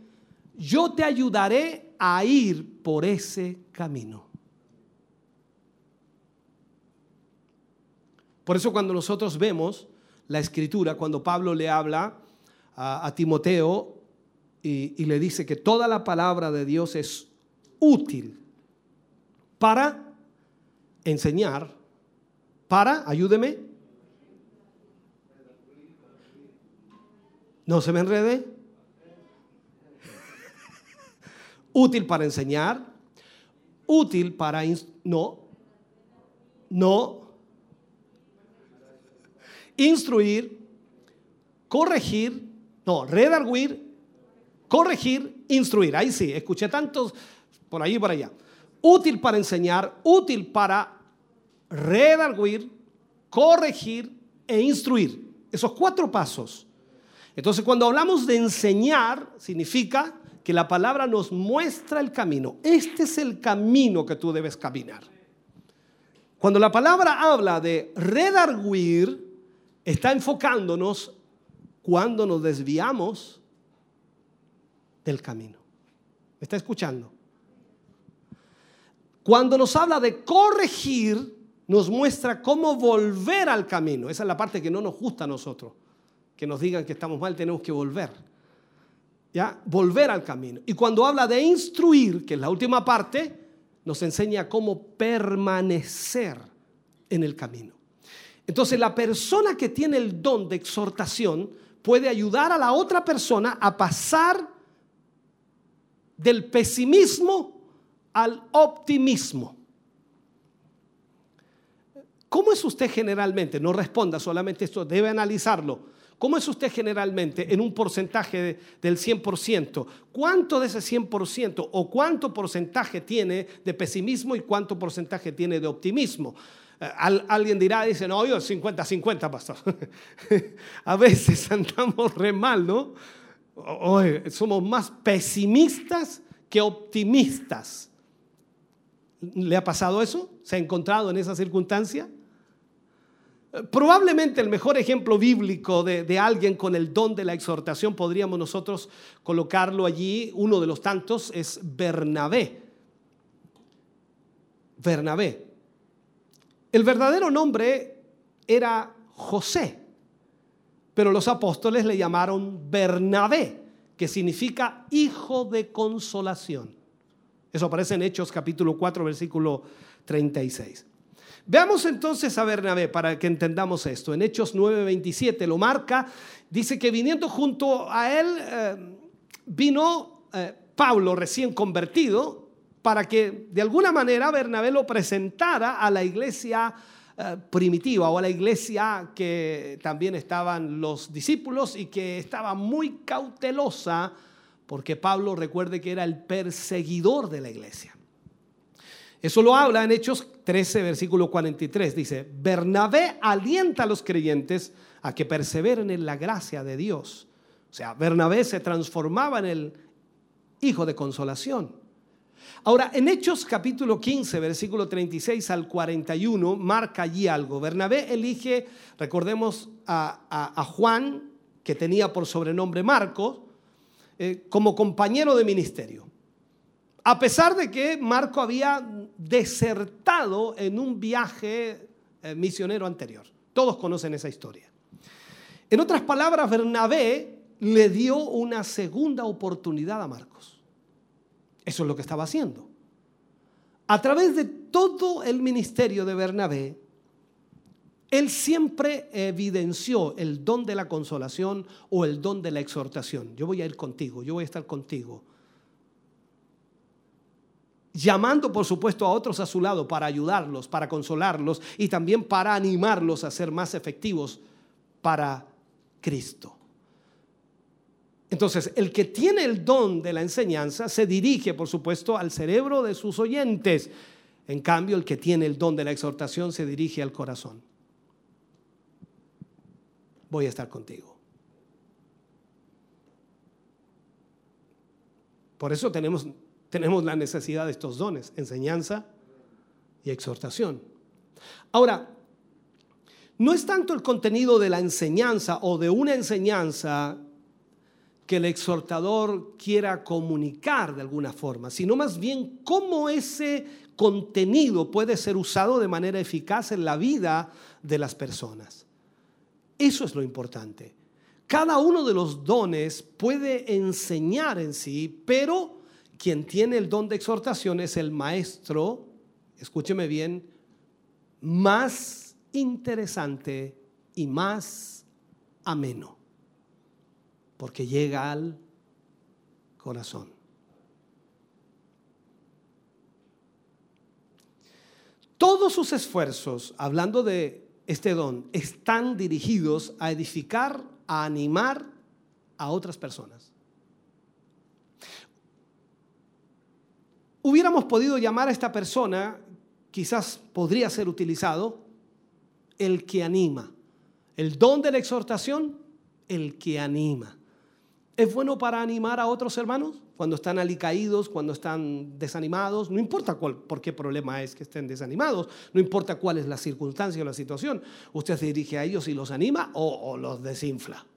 yo te ayudaré a ir por ese camino. Por eso cuando nosotros vemos la escritura, cuando Pablo le habla a, Timoteo y, y le dice que toda la palabra de Dios es útil para enseñar para, ayúdeme. No se me enrede. útil para enseñar, útil para no, no, instruir, corregir, no, redarguir, corregir, instruir. Ahí sí, escuché tantos por ahí y por allá útil para enseñar, útil para redarguir, corregir e instruir. Esos cuatro pasos. Entonces, cuando hablamos de enseñar, significa que la palabra nos muestra el camino. Este es el camino que tú debes caminar. Cuando la palabra habla de redarguir, está enfocándonos cuando nos desviamos del camino. ¿Me está escuchando? Cuando nos habla de corregir, nos muestra cómo volver al camino. Esa es la parte que no nos gusta a nosotros. Que nos digan que estamos mal, tenemos que volver. ¿Ya? Volver al camino. Y cuando habla de instruir, que es la última parte, nos enseña cómo permanecer en el camino. Entonces, la persona que tiene el don de exhortación puede ayudar a la otra persona a pasar del pesimismo al optimismo. ¿Cómo es usted generalmente? No responda solamente esto, debe analizarlo. ¿Cómo es usted generalmente en un porcentaje del 100%? ¿Cuánto de ese 100% o cuánto porcentaje tiene de pesimismo y cuánto porcentaje tiene de optimismo? Eh, alguien dirá, dice, no, yo 50-50, pastor. A veces andamos re mal, ¿no? somos más pesimistas que optimistas. ¿Le ha pasado eso? ¿Se ha encontrado en esa circunstancia? Probablemente el mejor ejemplo bíblico de, alguien con el don de la exhortación podríamos nosotros colocarlo allí, uno de los tantos es Bernabé. Bernabé. El verdadero nombre era José, pero los apóstoles le llamaron Bernabé, que significa hijo de consolación. Eso aparece en Hechos capítulo 4, versículo 36. Veamos entonces a Bernabé para que entendamos esto. En Hechos 9, 27 lo marca, dice que viniendo junto a él eh, vino eh, Pablo recién convertido para que de alguna manera Bernabé lo presentara a la iglesia eh, primitiva o a la iglesia que también estaban los discípulos y que estaba muy cautelosa porque Pablo recuerde que era el perseguidor de la iglesia. Eso lo habla en Hechos 13, versículo 43. Dice, Bernabé alienta a los creyentes a que perseveren en la gracia de Dios. O sea, Bernabé se transformaba en el hijo de consolación. Ahora, en Hechos capítulo 15, versículo 36 al 41, marca allí algo. Bernabé elige, recordemos, a, Juan, que tenía por sobrenombre Marcos, eh, como compañero de ministerio. A pesar de que Marco había desertado en un viaje eh, misionero anterior. Todos conocen esa historia. En otras palabras, Bernabé le dio una segunda oportunidad a Marcos. Eso es lo que estaba haciendo. A través de todo el ministerio de Bernabé, él siempre evidenció el don de la consolación o el don de la exhortación. Yo voy a ir contigo, yo voy a estar contigo. Llamando, por supuesto, a otros a su lado para ayudarlos, para consolarlos y también para animarlos a ser más efectivos para Cristo. Entonces, el que tiene el don de la enseñanza se dirige, por supuesto, al cerebro de sus oyentes. En cambio, el que tiene el don de la exhortación se dirige al corazón. Voy a estar contigo. Por eso tenemos, tenemos la necesidad de estos dones, enseñanza y exhortación. Ahora, no es tanto el contenido de la enseñanza o de una enseñanza que el exhortador quiera comunicar de alguna forma, sino más bien cómo ese contenido puede ser usado de manera eficaz en la vida de las personas. Eso es lo importante. Cada uno de los dones puede enseñar en sí, pero quien tiene el don de exhortación es el maestro, escúcheme bien, más interesante y más ameno porque llega al corazón. Todos sus esfuerzos, hablando de este don, están dirigidos a edificar, a animar a otras personas. Hubiéramos podido llamar a esta persona, quizás podría ser utilizado, el que anima. El don de la exhortación, el que anima. ¿Es bueno para animar a otros hermanos cuando están alicaídos, cuando están desanimados? No importa cuál, por qué problema es que estén desanimados, no importa cuál es la circunstancia o la situación. Usted se dirige a ellos y los anima o, o los desinfla.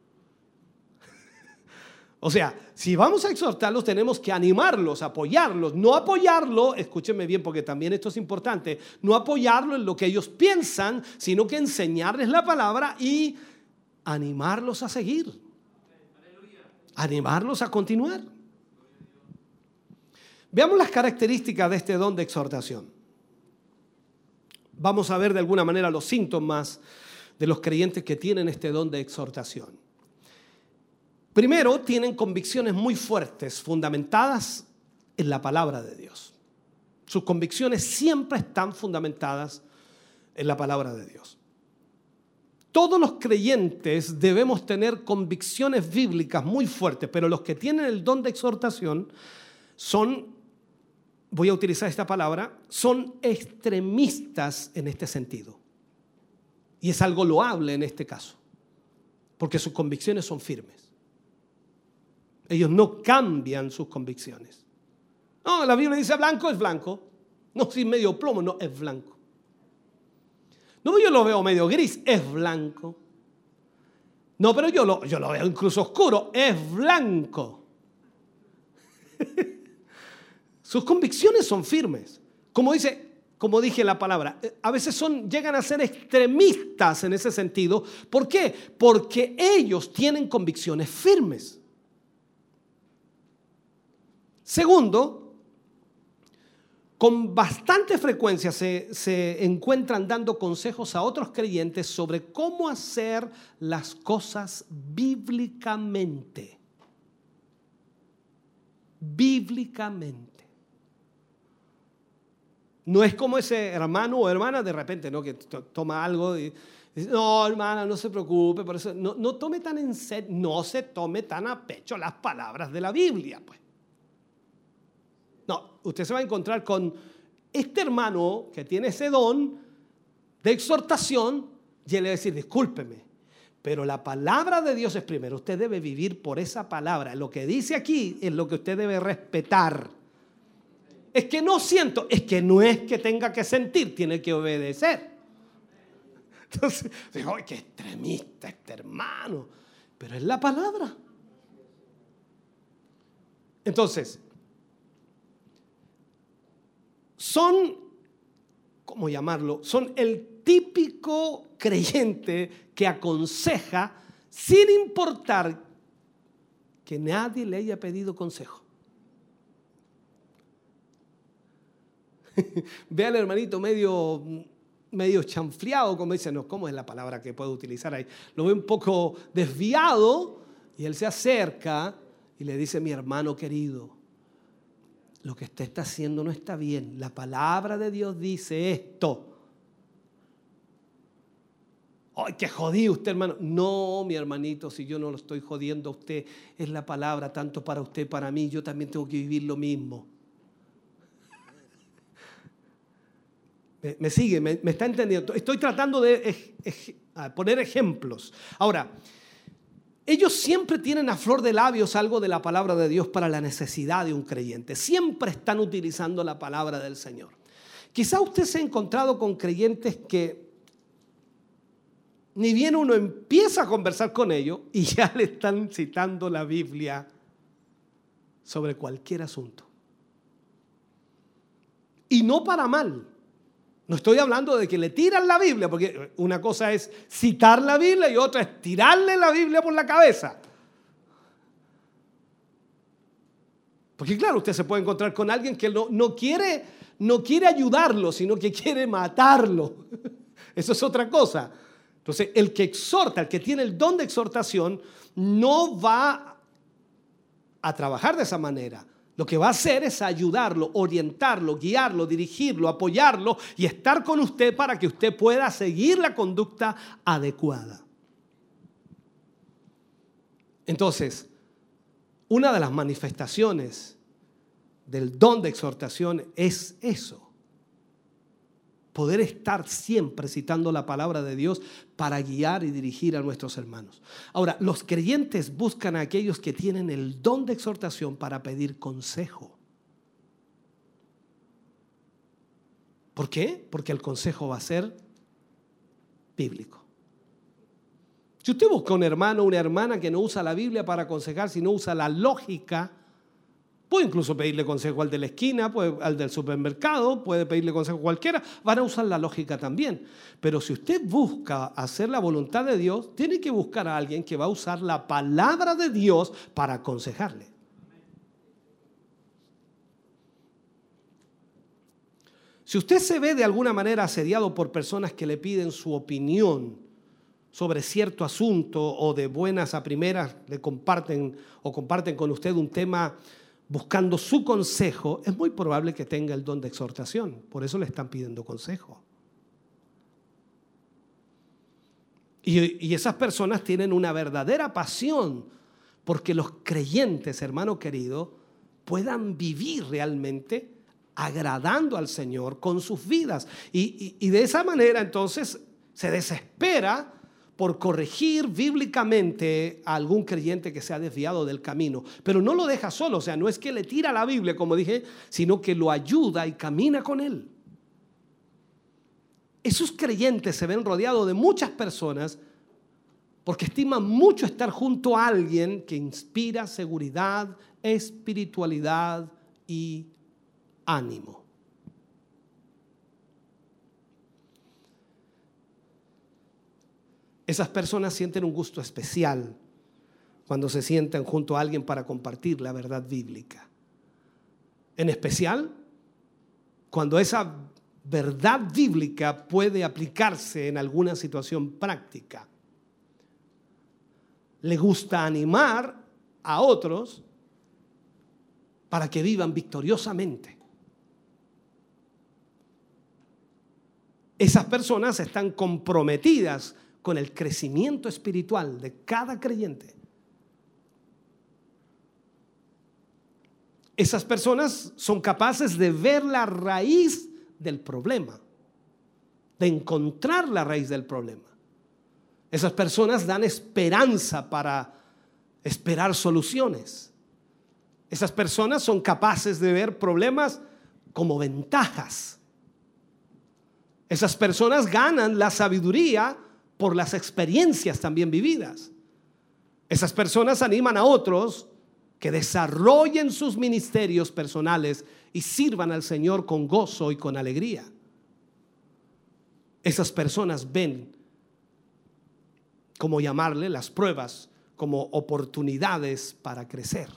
O sea, si vamos a exhortarlos, tenemos que animarlos, apoyarlos, no apoyarlo, escúchenme bien porque también esto es importante, no apoyarlo en lo que ellos piensan, sino que enseñarles la palabra y animarlos a seguir animarlos a continuar. Veamos las características de este don de exhortación. Vamos a ver de alguna manera los síntomas de los creyentes que tienen este don de exhortación. Primero, tienen convicciones muy fuertes, fundamentadas en la palabra de Dios. Sus convicciones siempre están fundamentadas en la palabra de Dios. Todos los creyentes debemos tener convicciones bíblicas muy fuertes, pero los que tienen el don de exhortación son, voy a utilizar esta palabra, son extremistas en este sentido. Y es algo loable en este caso, porque sus convicciones son firmes. Ellos no cambian sus convicciones. No, la Biblia dice blanco es blanco. No, si medio plomo, no, es blanco. No, yo lo veo medio gris, es blanco. No, pero yo lo, yo lo veo incluso oscuro, es blanco. Sus convicciones son firmes. Como dice, como dije la palabra, eh, a veces son, llegan a ser extremistas en ese sentido. ¿Por qué? Porque ellos tienen convicciones firmes. Segundo, con bastante frecuencia se, se encuentran dando consejos a otros creyentes sobre cómo hacer las cosas bíblicamente. Bíblicamente. No es como ese hermano o hermana de repente, ¿no? Que to- toma algo y dice, no, hermana, no se preocupe, por eso no, no tome tan en no se tome tan a pecho las palabras de la Biblia, pues. No, usted se va a encontrar con este hermano que tiene ese don de exhortación y él le va a decir, discúlpeme, pero la palabra de Dios es primero. Usted debe vivir por esa palabra. Lo que dice aquí es lo que usted debe respetar. Es que no siento, es que no es que tenga que sentir, tiene que obedecer. Entonces, digo, ¡ay, qué extremista este hermano! Pero es la palabra. Entonces, son, ¿cómo llamarlo? Son el típico creyente que aconseja sin importar que nadie le haya pedido consejo. Ve al hermanito medio, medio chanfleado, como dicen, no, ¿cómo es la palabra que puedo utilizar ahí? Lo ve un poco desviado y él se acerca y le dice, mi hermano querido, lo que usted está haciendo no está bien. La palabra de Dios dice esto. ¡Ay, qué jodido usted, hermano! No, mi hermanito, si yo no lo estoy jodiendo a usted, es la palabra tanto para usted, para mí. Yo también tengo que vivir lo mismo. Me, sigue, me, está entendiendo. Estoy tratando de poner ejemplos. Ahora, ellos siempre tienen a flor de labios algo de la palabra de Dios para la necesidad de un creyente. Siempre están utilizando la palabra del Señor. Quizá usted se ha encontrado con creyentes que ni bien uno empieza a conversar con ellos y ya le están citando la Biblia sobre cualquier asunto. Y no para mal. No estoy hablando de que le tiran la Biblia, porque una cosa es citar la Biblia y otra es tirarle la Biblia por la cabeza. Porque claro, usted se puede encontrar con alguien que no, no quiere, no quiere ayudarlo, sino que quiere matarlo. Eso es otra cosa. Entonces, el que exhorta, el que tiene el don de exhortación, no va a trabajar de esa manera. Lo que va a hacer es ayudarlo, orientarlo, guiarlo, dirigirlo, apoyarlo y estar con usted para que usted pueda seguir la conducta adecuada. Entonces, una de las manifestaciones del don de exhortación es eso. Poder estar siempre citando la palabra de Dios para guiar y dirigir a nuestros hermanos. Ahora, los creyentes buscan a aquellos que tienen el don de exhortación para pedir consejo. ¿Por qué? Porque el consejo va a ser bíblico. Si usted busca un hermano o una hermana que no usa la Biblia para aconsejar, sino usa la lógica, puede incluso pedirle consejo al de la esquina, puede, al del supermercado, puede pedirle consejo a cualquiera, van a usar la lógica también. Pero si usted busca hacer la voluntad de Dios, tiene que buscar a alguien que va a usar la palabra de Dios para aconsejarle. Si usted se ve de alguna manera asediado por personas que le piden su opinión sobre cierto asunto o de buenas a primeras le comparten o comparten con usted un tema buscando su consejo, es muy probable que tenga el don de exhortación. Por eso le están pidiendo consejo. Y, esas personas tienen una verdadera pasión porque los creyentes, hermano querido, puedan vivir realmente agradando al Señor con sus vidas. Y de esa manera entonces se desespera por corregir bíblicamente a algún creyente que se ha desviado del camino. Pero no lo deja solo, o sea, no es que le tira la Biblia, como dije, sino que lo ayuda y camina con él. Esos creyentes se ven rodeados de muchas personas porque estiman mucho estar junto a alguien que inspira seguridad, espiritualidad y ánimo. Esas personas sienten un gusto especial cuando se sientan junto a alguien para compartir la verdad bíblica. En especial cuando esa verdad bíblica puede aplicarse en alguna situación práctica. Le gusta animar a otros para que vivan victoriosamente. Esas personas están comprometidas con el crecimiento espiritual de cada creyente. Esas personas son capaces de ver la raíz del problema, de encontrar la raíz del problema. Esas personas dan esperanza para esperar soluciones. Esas personas son capaces de ver problemas como ventajas. Esas personas ganan la sabiduría por las experiencias también vividas. Esas personas animan a otros que desarrollen sus ministerios personales y sirvan al Señor con gozo y con alegría. Esas personas ven, como llamarle, las pruebas como oportunidades para crecer.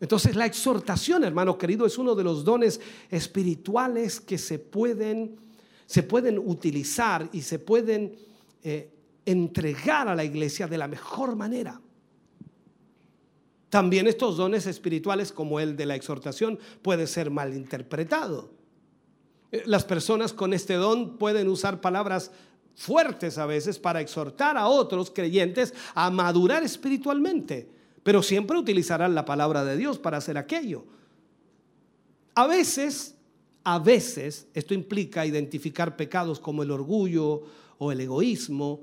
Entonces la exhortación, hermano querido, es uno de los dones espirituales que se pueden, se pueden utilizar y se pueden eh, entregar a la iglesia de la mejor manera. También estos dones espirituales, como el de la exhortación, puede ser mal interpretado. Eh, las personas con este don pueden usar palabras fuertes a veces para exhortar a otros creyentes a madurar espiritualmente pero siempre utilizarán la palabra de Dios para hacer aquello. A veces, a veces, esto implica identificar pecados como el orgullo o el egoísmo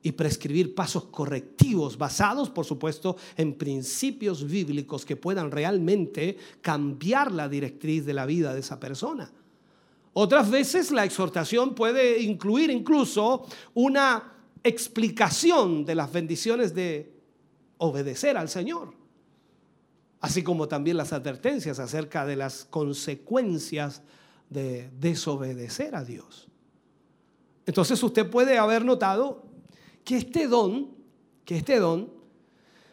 y prescribir pasos correctivos basados, por supuesto, en principios bíblicos que puedan realmente cambiar la directriz de la vida de esa persona. Otras veces la exhortación puede incluir incluso una explicación de las bendiciones de obedecer al Señor. Así como también las advertencias acerca de las consecuencias de desobedecer a Dios. Entonces usted puede haber notado que este don, que este don,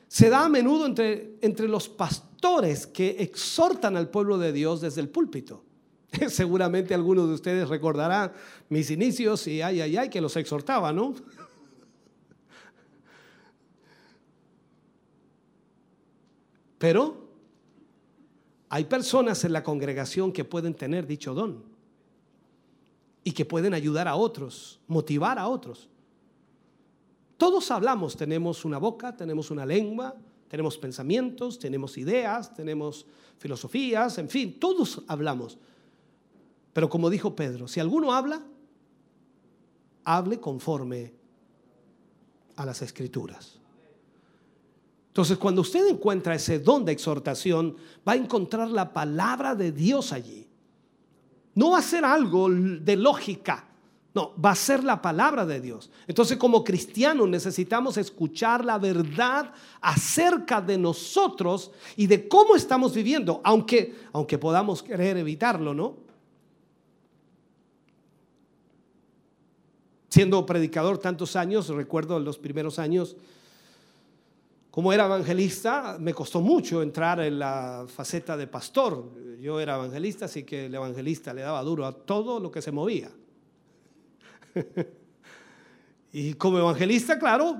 se da a menudo entre, entre los pastores que exhortan al pueblo de Dios desde el púlpito. Seguramente algunos de ustedes recordarán mis inicios y ay, ay, ay, que los exhortaba, ¿no? Pero hay personas en la congregación que pueden tener dicho don y que pueden ayudar a otros, motivar a otros. Todos hablamos, tenemos una boca, tenemos una lengua, tenemos pensamientos, tenemos ideas, tenemos filosofías, en fin, todos hablamos. Pero como dijo Pedro, si alguno habla, hable conforme a las escrituras. Entonces, cuando usted encuentra ese don de exhortación, va a encontrar la palabra de Dios allí. No va a ser algo de lógica, no, va a ser la palabra de Dios. Entonces, como cristianos necesitamos escuchar la verdad acerca de nosotros y de cómo estamos viviendo, aunque, aunque podamos querer evitarlo, ¿no? Siendo predicador tantos años, recuerdo los primeros años, como era evangelista, me costó mucho entrar en la faceta de pastor. Yo era evangelista, así que el evangelista le daba duro a todo lo que se movía. y como evangelista, claro,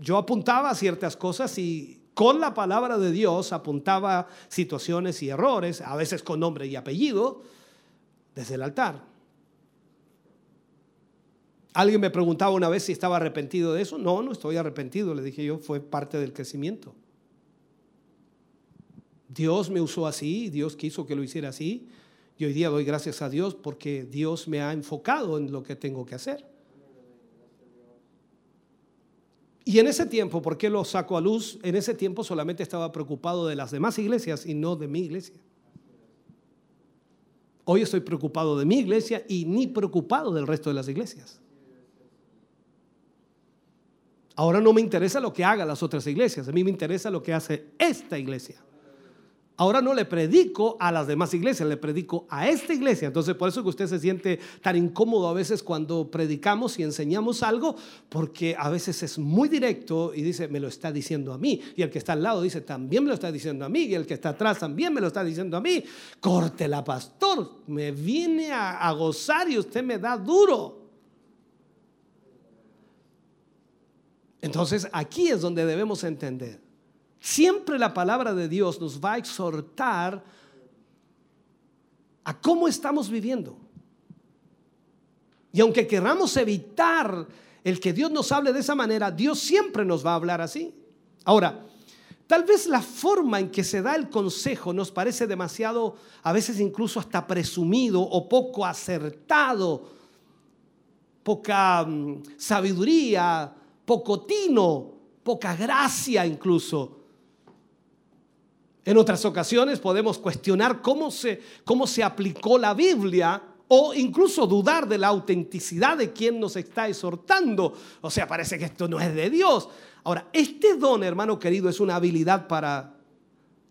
yo apuntaba a ciertas cosas y con la palabra de Dios apuntaba situaciones y errores, a veces con nombre y apellido, desde el altar. Alguien me preguntaba una vez si estaba arrepentido de eso. No, no estoy arrepentido, le dije yo, fue parte del crecimiento. Dios me usó así, Dios quiso que lo hiciera así. Y hoy día doy gracias a Dios porque Dios me ha enfocado en lo que tengo que hacer. Y en ese tiempo, ¿por qué lo saco a luz? En ese tiempo solamente estaba preocupado de las demás iglesias y no de mi iglesia. Hoy estoy preocupado de mi iglesia y ni preocupado del resto de las iglesias. Ahora no me interesa lo que hagan las otras iglesias, a mí me interesa lo que hace esta iglesia. Ahora no le predico a las demás iglesias, le predico a esta iglesia. Entonces por eso que usted se siente tan incómodo a veces cuando predicamos y enseñamos algo, porque a veces es muy directo y dice, me lo está diciendo a mí. Y el que está al lado dice, también me lo está diciendo a mí. Y el que está atrás también me lo está diciendo a mí. Córtela, pastor. Me viene a, a gozar y usted me da duro. Entonces aquí es donde debemos entender. Siempre la palabra de Dios nos va a exhortar a cómo estamos viviendo. Y aunque queramos evitar el que Dios nos hable de esa manera, Dios siempre nos va a hablar así. Ahora, tal vez la forma en que se da el consejo nos parece demasiado, a veces incluso hasta presumido o poco acertado, poca mm, sabiduría, poco tino, poca gracia incluso. En otras ocasiones podemos cuestionar cómo se, cómo se aplicó la Biblia o incluso dudar de la autenticidad de quien nos está exhortando. O sea, parece que esto no es de Dios. Ahora, este don, hermano querido, es una habilidad para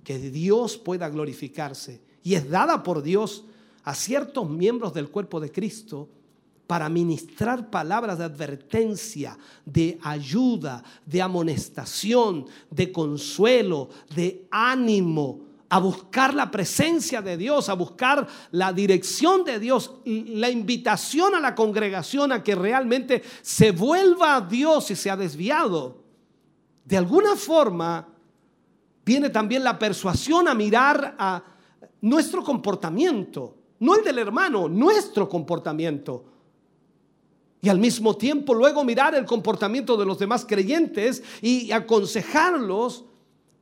que Dios pueda glorificarse y es dada por Dios a ciertos miembros del cuerpo de Cristo para ministrar palabras de advertencia, de ayuda, de amonestación, de consuelo, de ánimo, a buscar la presencia de Dios, a buscar la dirección de Dios, la invitación a la congregación a que realmente se vuelva a Dios si se ha desviado. De alguna forma, viene también la persuasión a mirar a nuestro comportamiento, no el del hermano, nuestro comportamiento y al mismo tiempo luego mirar el comportamiento de los demás creyentes y aconsejarlos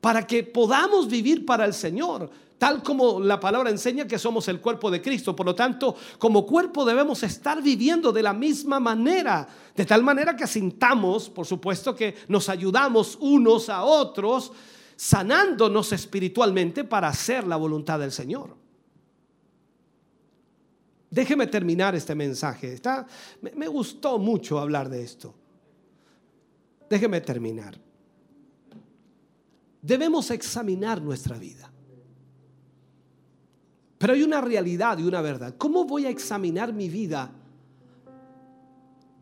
para que podamos vivir para el Señor, tal como la palabra enseña que somos el cuerpo de Cristo. Por lo tanto, como cuerpo debemos estar viviendo de la misma manera, de tal manera que sintamos, por supuesto, que nos ayudamos unos a otros, sanándonos espiritualmente para hacer la voluntad del Señor. Déjeme terminar este mensaje. Está, me, me gustó mucho hablar de esto. Déjeme terminar. Debemos examinar nuestra vida. Pero hay una realidad y una verdad. ¿Cómo voy a examinar mi vida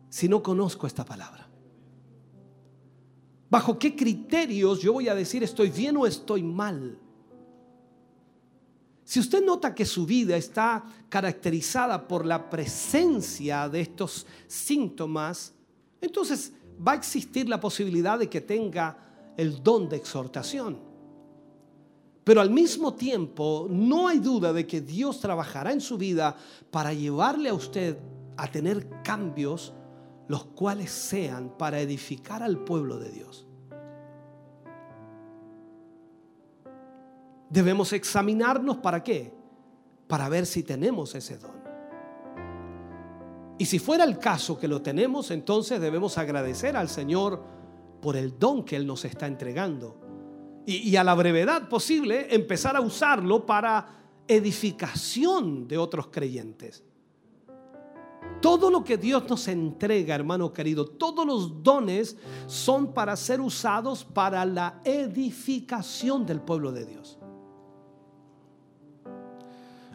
si no conozco esta palabra? ¿Bajo qué criterios yo voy a decir estoy bien o estoy mal? Si usted nota que su vida está caracterizada por la presencia de estos síntomas, entonces va a existir la posibilidad de que tenga el don de exhortación. Pero al mismo tiempo, no hay duda de que Dios trabajará en su vida para llevarle a usted a tener cambios los cuales sean para edificar al pueblo de Dios. Debemos examinarnos para qué? Para ver si tenemos ese don. Y si fuera el caso que lo tenemos, entonces debemos agradecer al Señor por el don que Él nos está entregando. Y, a la brevedad posible empezar a usarlo para edificación de otros creyentes. Todo lo que Dios nos entrega, hermano querido, todos los dones son para ser usados para la edificación del pueblo de Dios.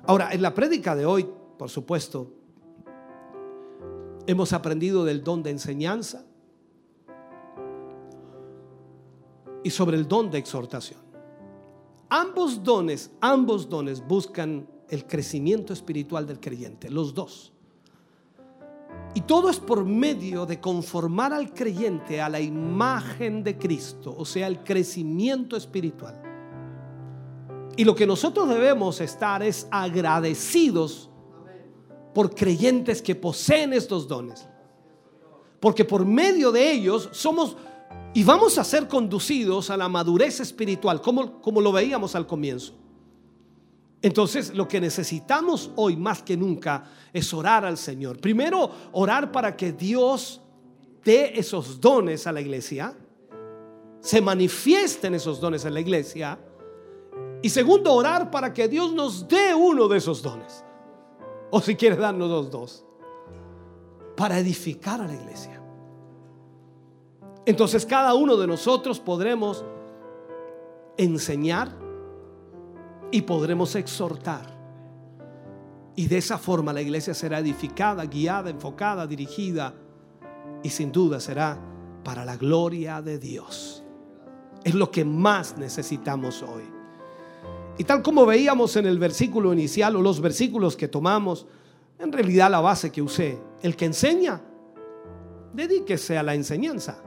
Ahora, en la prédica de hoy, por supuesto, hemos aprendido del don de enseñanza y sobre el don de exhortación. Ambos dones, ambos dones buscan el crecimiento espiritual del creyente, los dos. Y todo es por medio de conformar al creyente a la imagen de Cristo, o sea, el crecimiento espiritual. Y lo que nosotros debemos estar es agradecidos por creyentes que poseen estos dones. Porque por medio de ellos somos y vamos a ser conducidos a la madurez espiritual, como, como lo veíamos al comienzo. Entonces, lo que necesitamos hoy más que nunca es orar al Señor. Primero, orar para que Dios dé esos dones a la iglesia, se manifiesten esos dones en la iglesia y segundo, orar para que Dios nos dé uno de esos dones. O si quiere darnos los dos. Para edificar a la iglesia. Entonces cada uno de nosotros podremos enseñar, y podremos exhortar. Y de esa forma la iglesia será edificada, guiada, enfocada, dirigida y sin duda será para la gloria de Dios. Es lo que más necesitamos hoy. Y tal como veíamos en el versículo inicial o los versículos que tomamos, en realidad la base que usé, el que enseña, dedíquese a la enseñanza.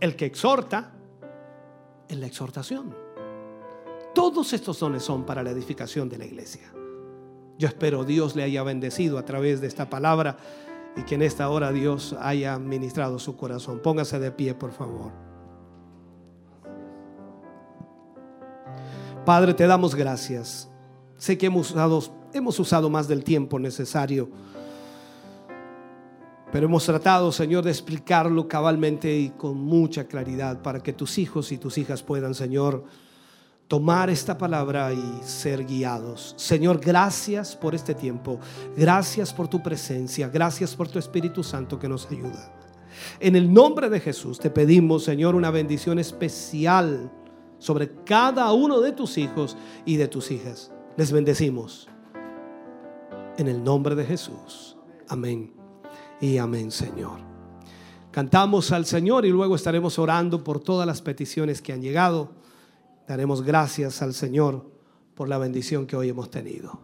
El que exhorta, en la exhortación. Todos estos dones son para la edificación de la iglesia. Yo espero Dios le haya bendecido a través de esta palabra y que en esta hora Dios haya ministrado su corazón. Póngase de pie, por favor. Padre, te damos gracias. Sé que hemos usado, hemos usado más del tiempo necesario, pero hemos tratado, Señor, de explicarlo cabalmente y con mucha claridad para que tus hijos y tus hijas puedan, Señor, tomar esta palabra y ser guiados. Señor, gracias por este tiempo. Gracias por tu presencia. Gracias por tu Espíritu Santo que nos ayuda. En el nombre de Jesús te pedimos, Señor, una bendición especial sobre cada uno de tus hijos y de tus hijas. Les bendecimos. En el nombre de Jesús. Amén. Y amén, Señor. Cantamos al Señor y luego estaremos orando por todas las peticiones que han llegado. Daremos gracias al Señor por la bendición que hoy hemos tenido.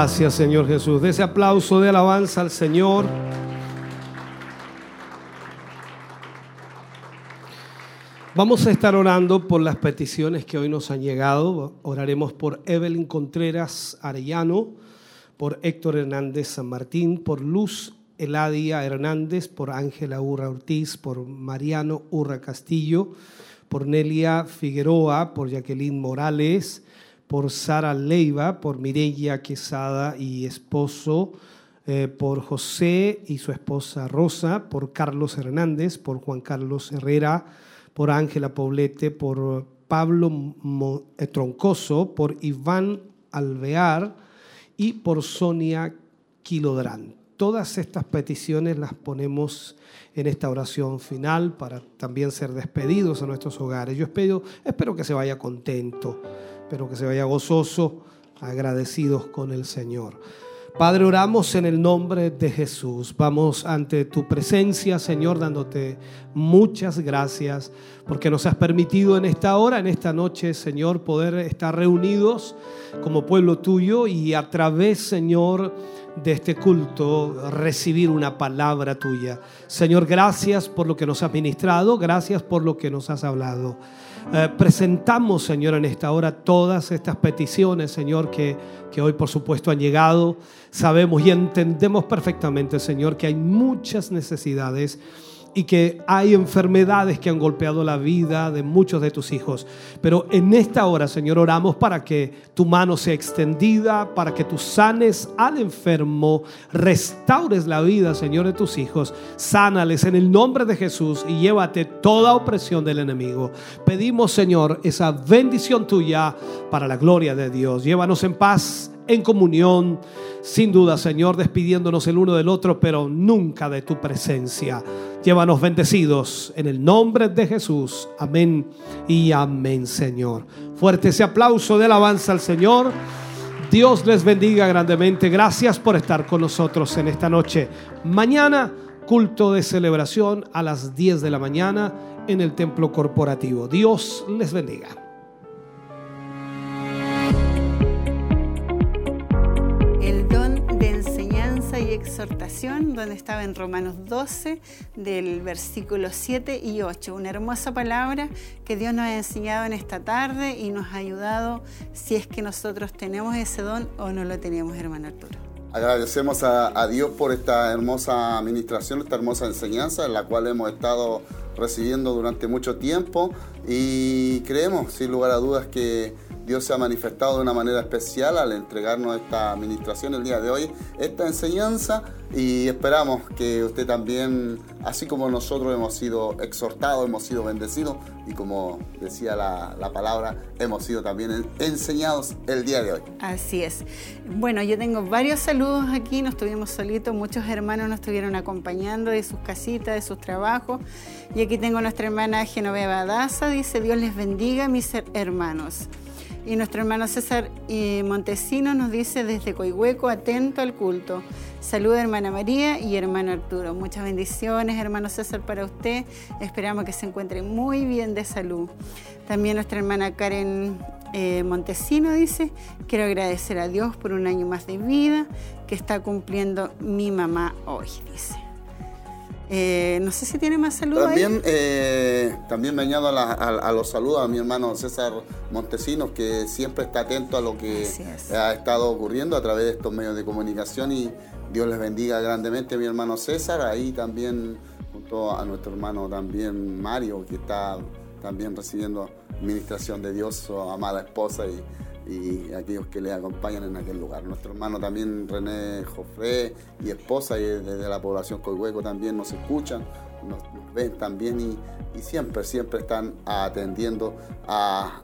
Gracias, Señor Jesús. De ese aplauso de alabanza al Señor. Vamos a estar orando por las peticiones que hoy nos han llegado. Oraremos por Evelyn Contreras Arellano, por Héctor Hernández San Martín, por Luz Eladia Hernández, por Ángela Urra Ortiz, por Mariano Urra Castillo, por Nelia Figueroa, por Jacqueline Morales, por Sara Leiva, por Mireya Quesada y esposo, eh, por José y su esposa Rosa, por Carlos Hernández, por Juan Carlos Herrera, por Ángela Poblete, por Pablo eh, Troncoso, por Iván Alvear y por Sonia Quilodrán. Todas estas peticiones las ponemos en esta oración final para también ser despedidos a nuestros hogares. Yo espero, espero que se vaya contento, espero que se vaya gozoso, agradecidos con el Señor. Padre, oramos en el nombre de Jesús. Vamos ante tu presencia, Señor, dándote muchas gracias porque nos has permitido en esta hora, en esta noche, Señor, poder estar reunidos como pueblo tuyo y a través, Señor, de este culto recibir una palabra tuya. Señor, gracias por lo que nos has ministrado, gracias por lo que nos has hablado. Eh, presentamos, Señor, en esta hora todas estas peticiones, Señor, que, que hoy por supuesto han llegado. Sabemos y entendemos perfectamente, Señor, que hay muchas necesidades y que hay enfermedades que han golpeado la vida de muchos de tus hijos. Pero en esta hora, Señor, oramos para que tu mano sea extendida, para que tú sanes al enfermo, restaures la vida, Señor, de tus hijos, sánales en el nombre de Jesús y llévate toda opresión del enemigo. Pedimos, Señor, esa bendición tuya para la gloria de Dios. Llévanos en paz en comunión, sin duda, Señor, despidiéndonos el uno del otro, pero nunca de tu presencia. Llévanos bendecidos en el nombre de Jesús. Amén y amén, Señor. Fuerte ese aplauso de alabanza al Señor. Dios les bendiga grandemente. Gracias por estar con nosotros en esta noche. Mañana, culto de celebración a las 10 de la mañana en el templo corporativo. Dios les bendiga. Exhortación, donde estaba en Romanos 12, del versículo 7 y 8. Una hermosa palabra que Dios nos ha enseñado en esta tarde y nos ha ayudado si es que nosotros tenemos ese don o no lo tenemos, hermano Arturo. Agradecemos a, a Dios por esta hermosa administración, esta hermosa enseñanza en la cual hemos estado recibiendo durante mucho tiempo y creemos sin lugar a dudas que Dios se ha manifestado de una manera especial al entregarnos esta administración el día de hoy, esta enseñanza y esperamos que usted también, así como nosotros hemos sido exhortados, hemos sido bendecidos y como decía la, la palabra, hemos sido también enseñados el día de hoy. Así es. Bueno, yo tengo varios saludos aquí, no estuvimos solitos, muchos hermanos nos estuvieron acompañando de sus casitas, de sus trabajos. Y aquí tengo a nuestra hermana Genoveva Daza, dice Dios les bendiga mis hermanos. Y nuestro hermano César eh, Montesino nos dice desde Coihueco, atento al culto. Saluda hermana María y hermano Arturo. Muchas bendiciones, hermano César, para usted. Esperamos que se encuentre muy bien de salud. También nuestra hermana Karen eh, Montesino dice, quiero agradecer a Dios por un año más de vida que está cumpliendo mi mamá hoy, dice. Eh, no sé si tiene más saludos. También, eh, también me añado a, la- a- a los saludos a mi hermano César Montesinos, que siempre está atento a lo que es. ha estado ocurriendo a través de estos medios de comunicación y Dios les bendiga grandemente mi hermano César, ahí también junto a nuestro hermano también Mario, que está también recibiendo administración de Dios, su amada esposa y, y aquellos que le acompañan en aquel lugar. Nuestro hermano también René Jofré y esposa y desde la población Coihueco también nos escuchan, nos, ven también y, siempre, siempre están atendiendo a,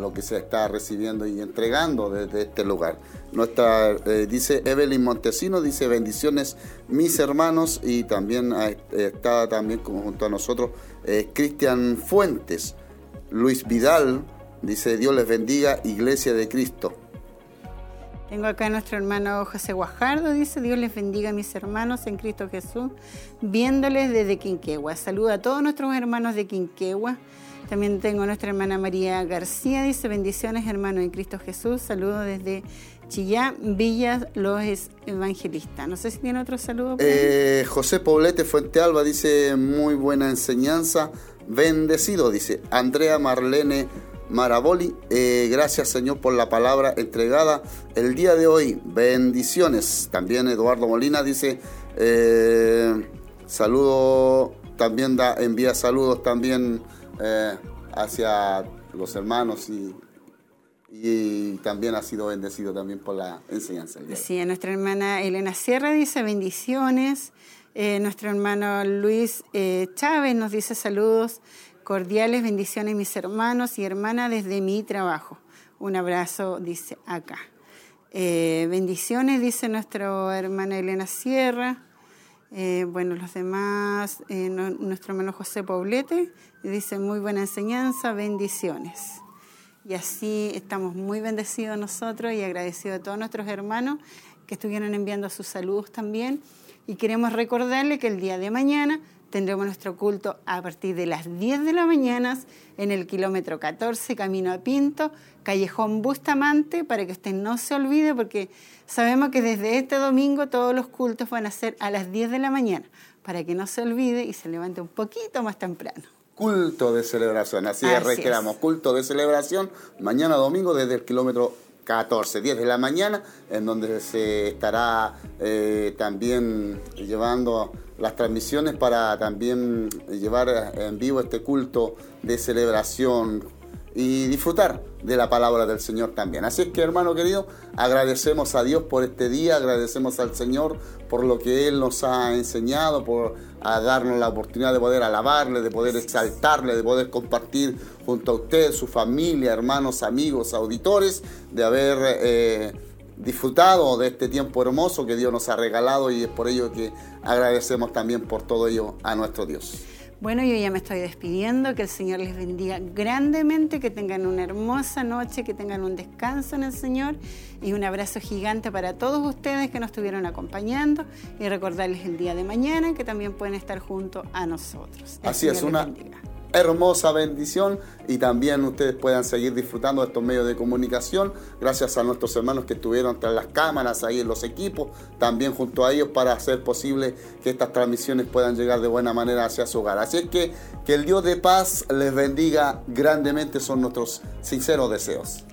lo que se está recibiendo y entregando desde este lugar. Nuestra, eh, dice Evelyn Montesino, dice bendiciones mis hermanos y también ah, está también junto a nosotros eh, Cristian Fuentes, Luis Vidal, dice Dios les bendiga, Iglesia de Cristo. Tengo acá a nuestro hermano José Guajardo, dice Dios les bendiga a mis hermanos en Cristo Jesús, viéndoles desde Quinquegua. Saluda a todos nuestros hermanos de Quinquegua. También tengo a nuestra hermana María García, dice bendiciones hermanos en Cristo Jesús. Saludo desde Chillán, Villa Los Evangelistas. No sé si tiene otro saludo. Eh, José Poblete Fuente Alba dice muy buena enseñanza, bendecido, dice Andrea Marlene Maraboli, eh, gracias Señor por la palabra entregada el día de hoy, bendiciones. También Eduardo Molina dice eh, saludo, también da, envía saludos también eh, hacia los hermanos y, también ha sido bendecido también por la enseñanza. Sí, a nuestra hermana Elena Sierra dice bendiciones. Eh, nuestro hermano Luis eh, Chávez nos dice saludos cordiales, bendiciones mis hermanos y hermanas desde mi trabajo. Un abrazo, dice acá. Eh, bendiciones, dice nuestra hermana Elena Sierra. Eh, bueno, los demás, eh, nuestro hermano José Poblete dice muy buena enseñanza, bendiciones. Y así estamos muy bendecidos nosotros y agradecidos a todos nuestros hermanos que estuvieron enviando sus saludos también. Y queremos recordarle que el día de mañana tendremos nuestro culto a partir de las 10 de la mañana en el kilómetro 14, camino a Pinto, Callejón Bustamante, para que usted no se olvide, porque sabemos que desde este domingo todos los cultos van a ser a las 10 de la mañana, para que no se olvide y se levante un poquito más temprano. Culto de celebración, así, es, reiteramos, culto de celebración, mañana domingo desde el kilómetro 14, 10 de la mañana, en donde se estará eh, también llevando las transmisiones para también llevar en vivo este culto de celebración y disfrutar de la palabra del Señor también. Así es que hermano querido, agradecemos a Dios por este día, agradecemos al Señor por lo que Él nos ha enseñado, por a darnos la oportunidad de poder alabarle, de poder exaltarle, de poder compartir junto a usted, su familia, hermanos, amigos, auditores, de haber eh, disfrutado de este tiempo hermoso que Dios nos ha regalado y es por ello que agradecemos también por todo ello a nuestro Dios. Bueno, yo ya me estoy despidiendo, que el Señor les bendiga grandemente, que tengan una hermosa noche, que tengan un descanso en el Señor y un abrazo gigante para todos ustedes que nos estuvieron acompañando y recordarles el día de mañana que también pueden estar junto a nosotros. El Así es, Señor una bendiga. Hermosa bendición y también ustedes puedan seguir disfrutando de estos medios de comunicación gracias a nuestros hermanos que estuvieron tras las cámaras ahí en los equipos, también junto a ellos para hacer posible que estas transmisiones puedan llegar de buena manera hacia su hogar. Así es que que el Dios de paz les bendiga grandemente son nuestros sinceros deseos.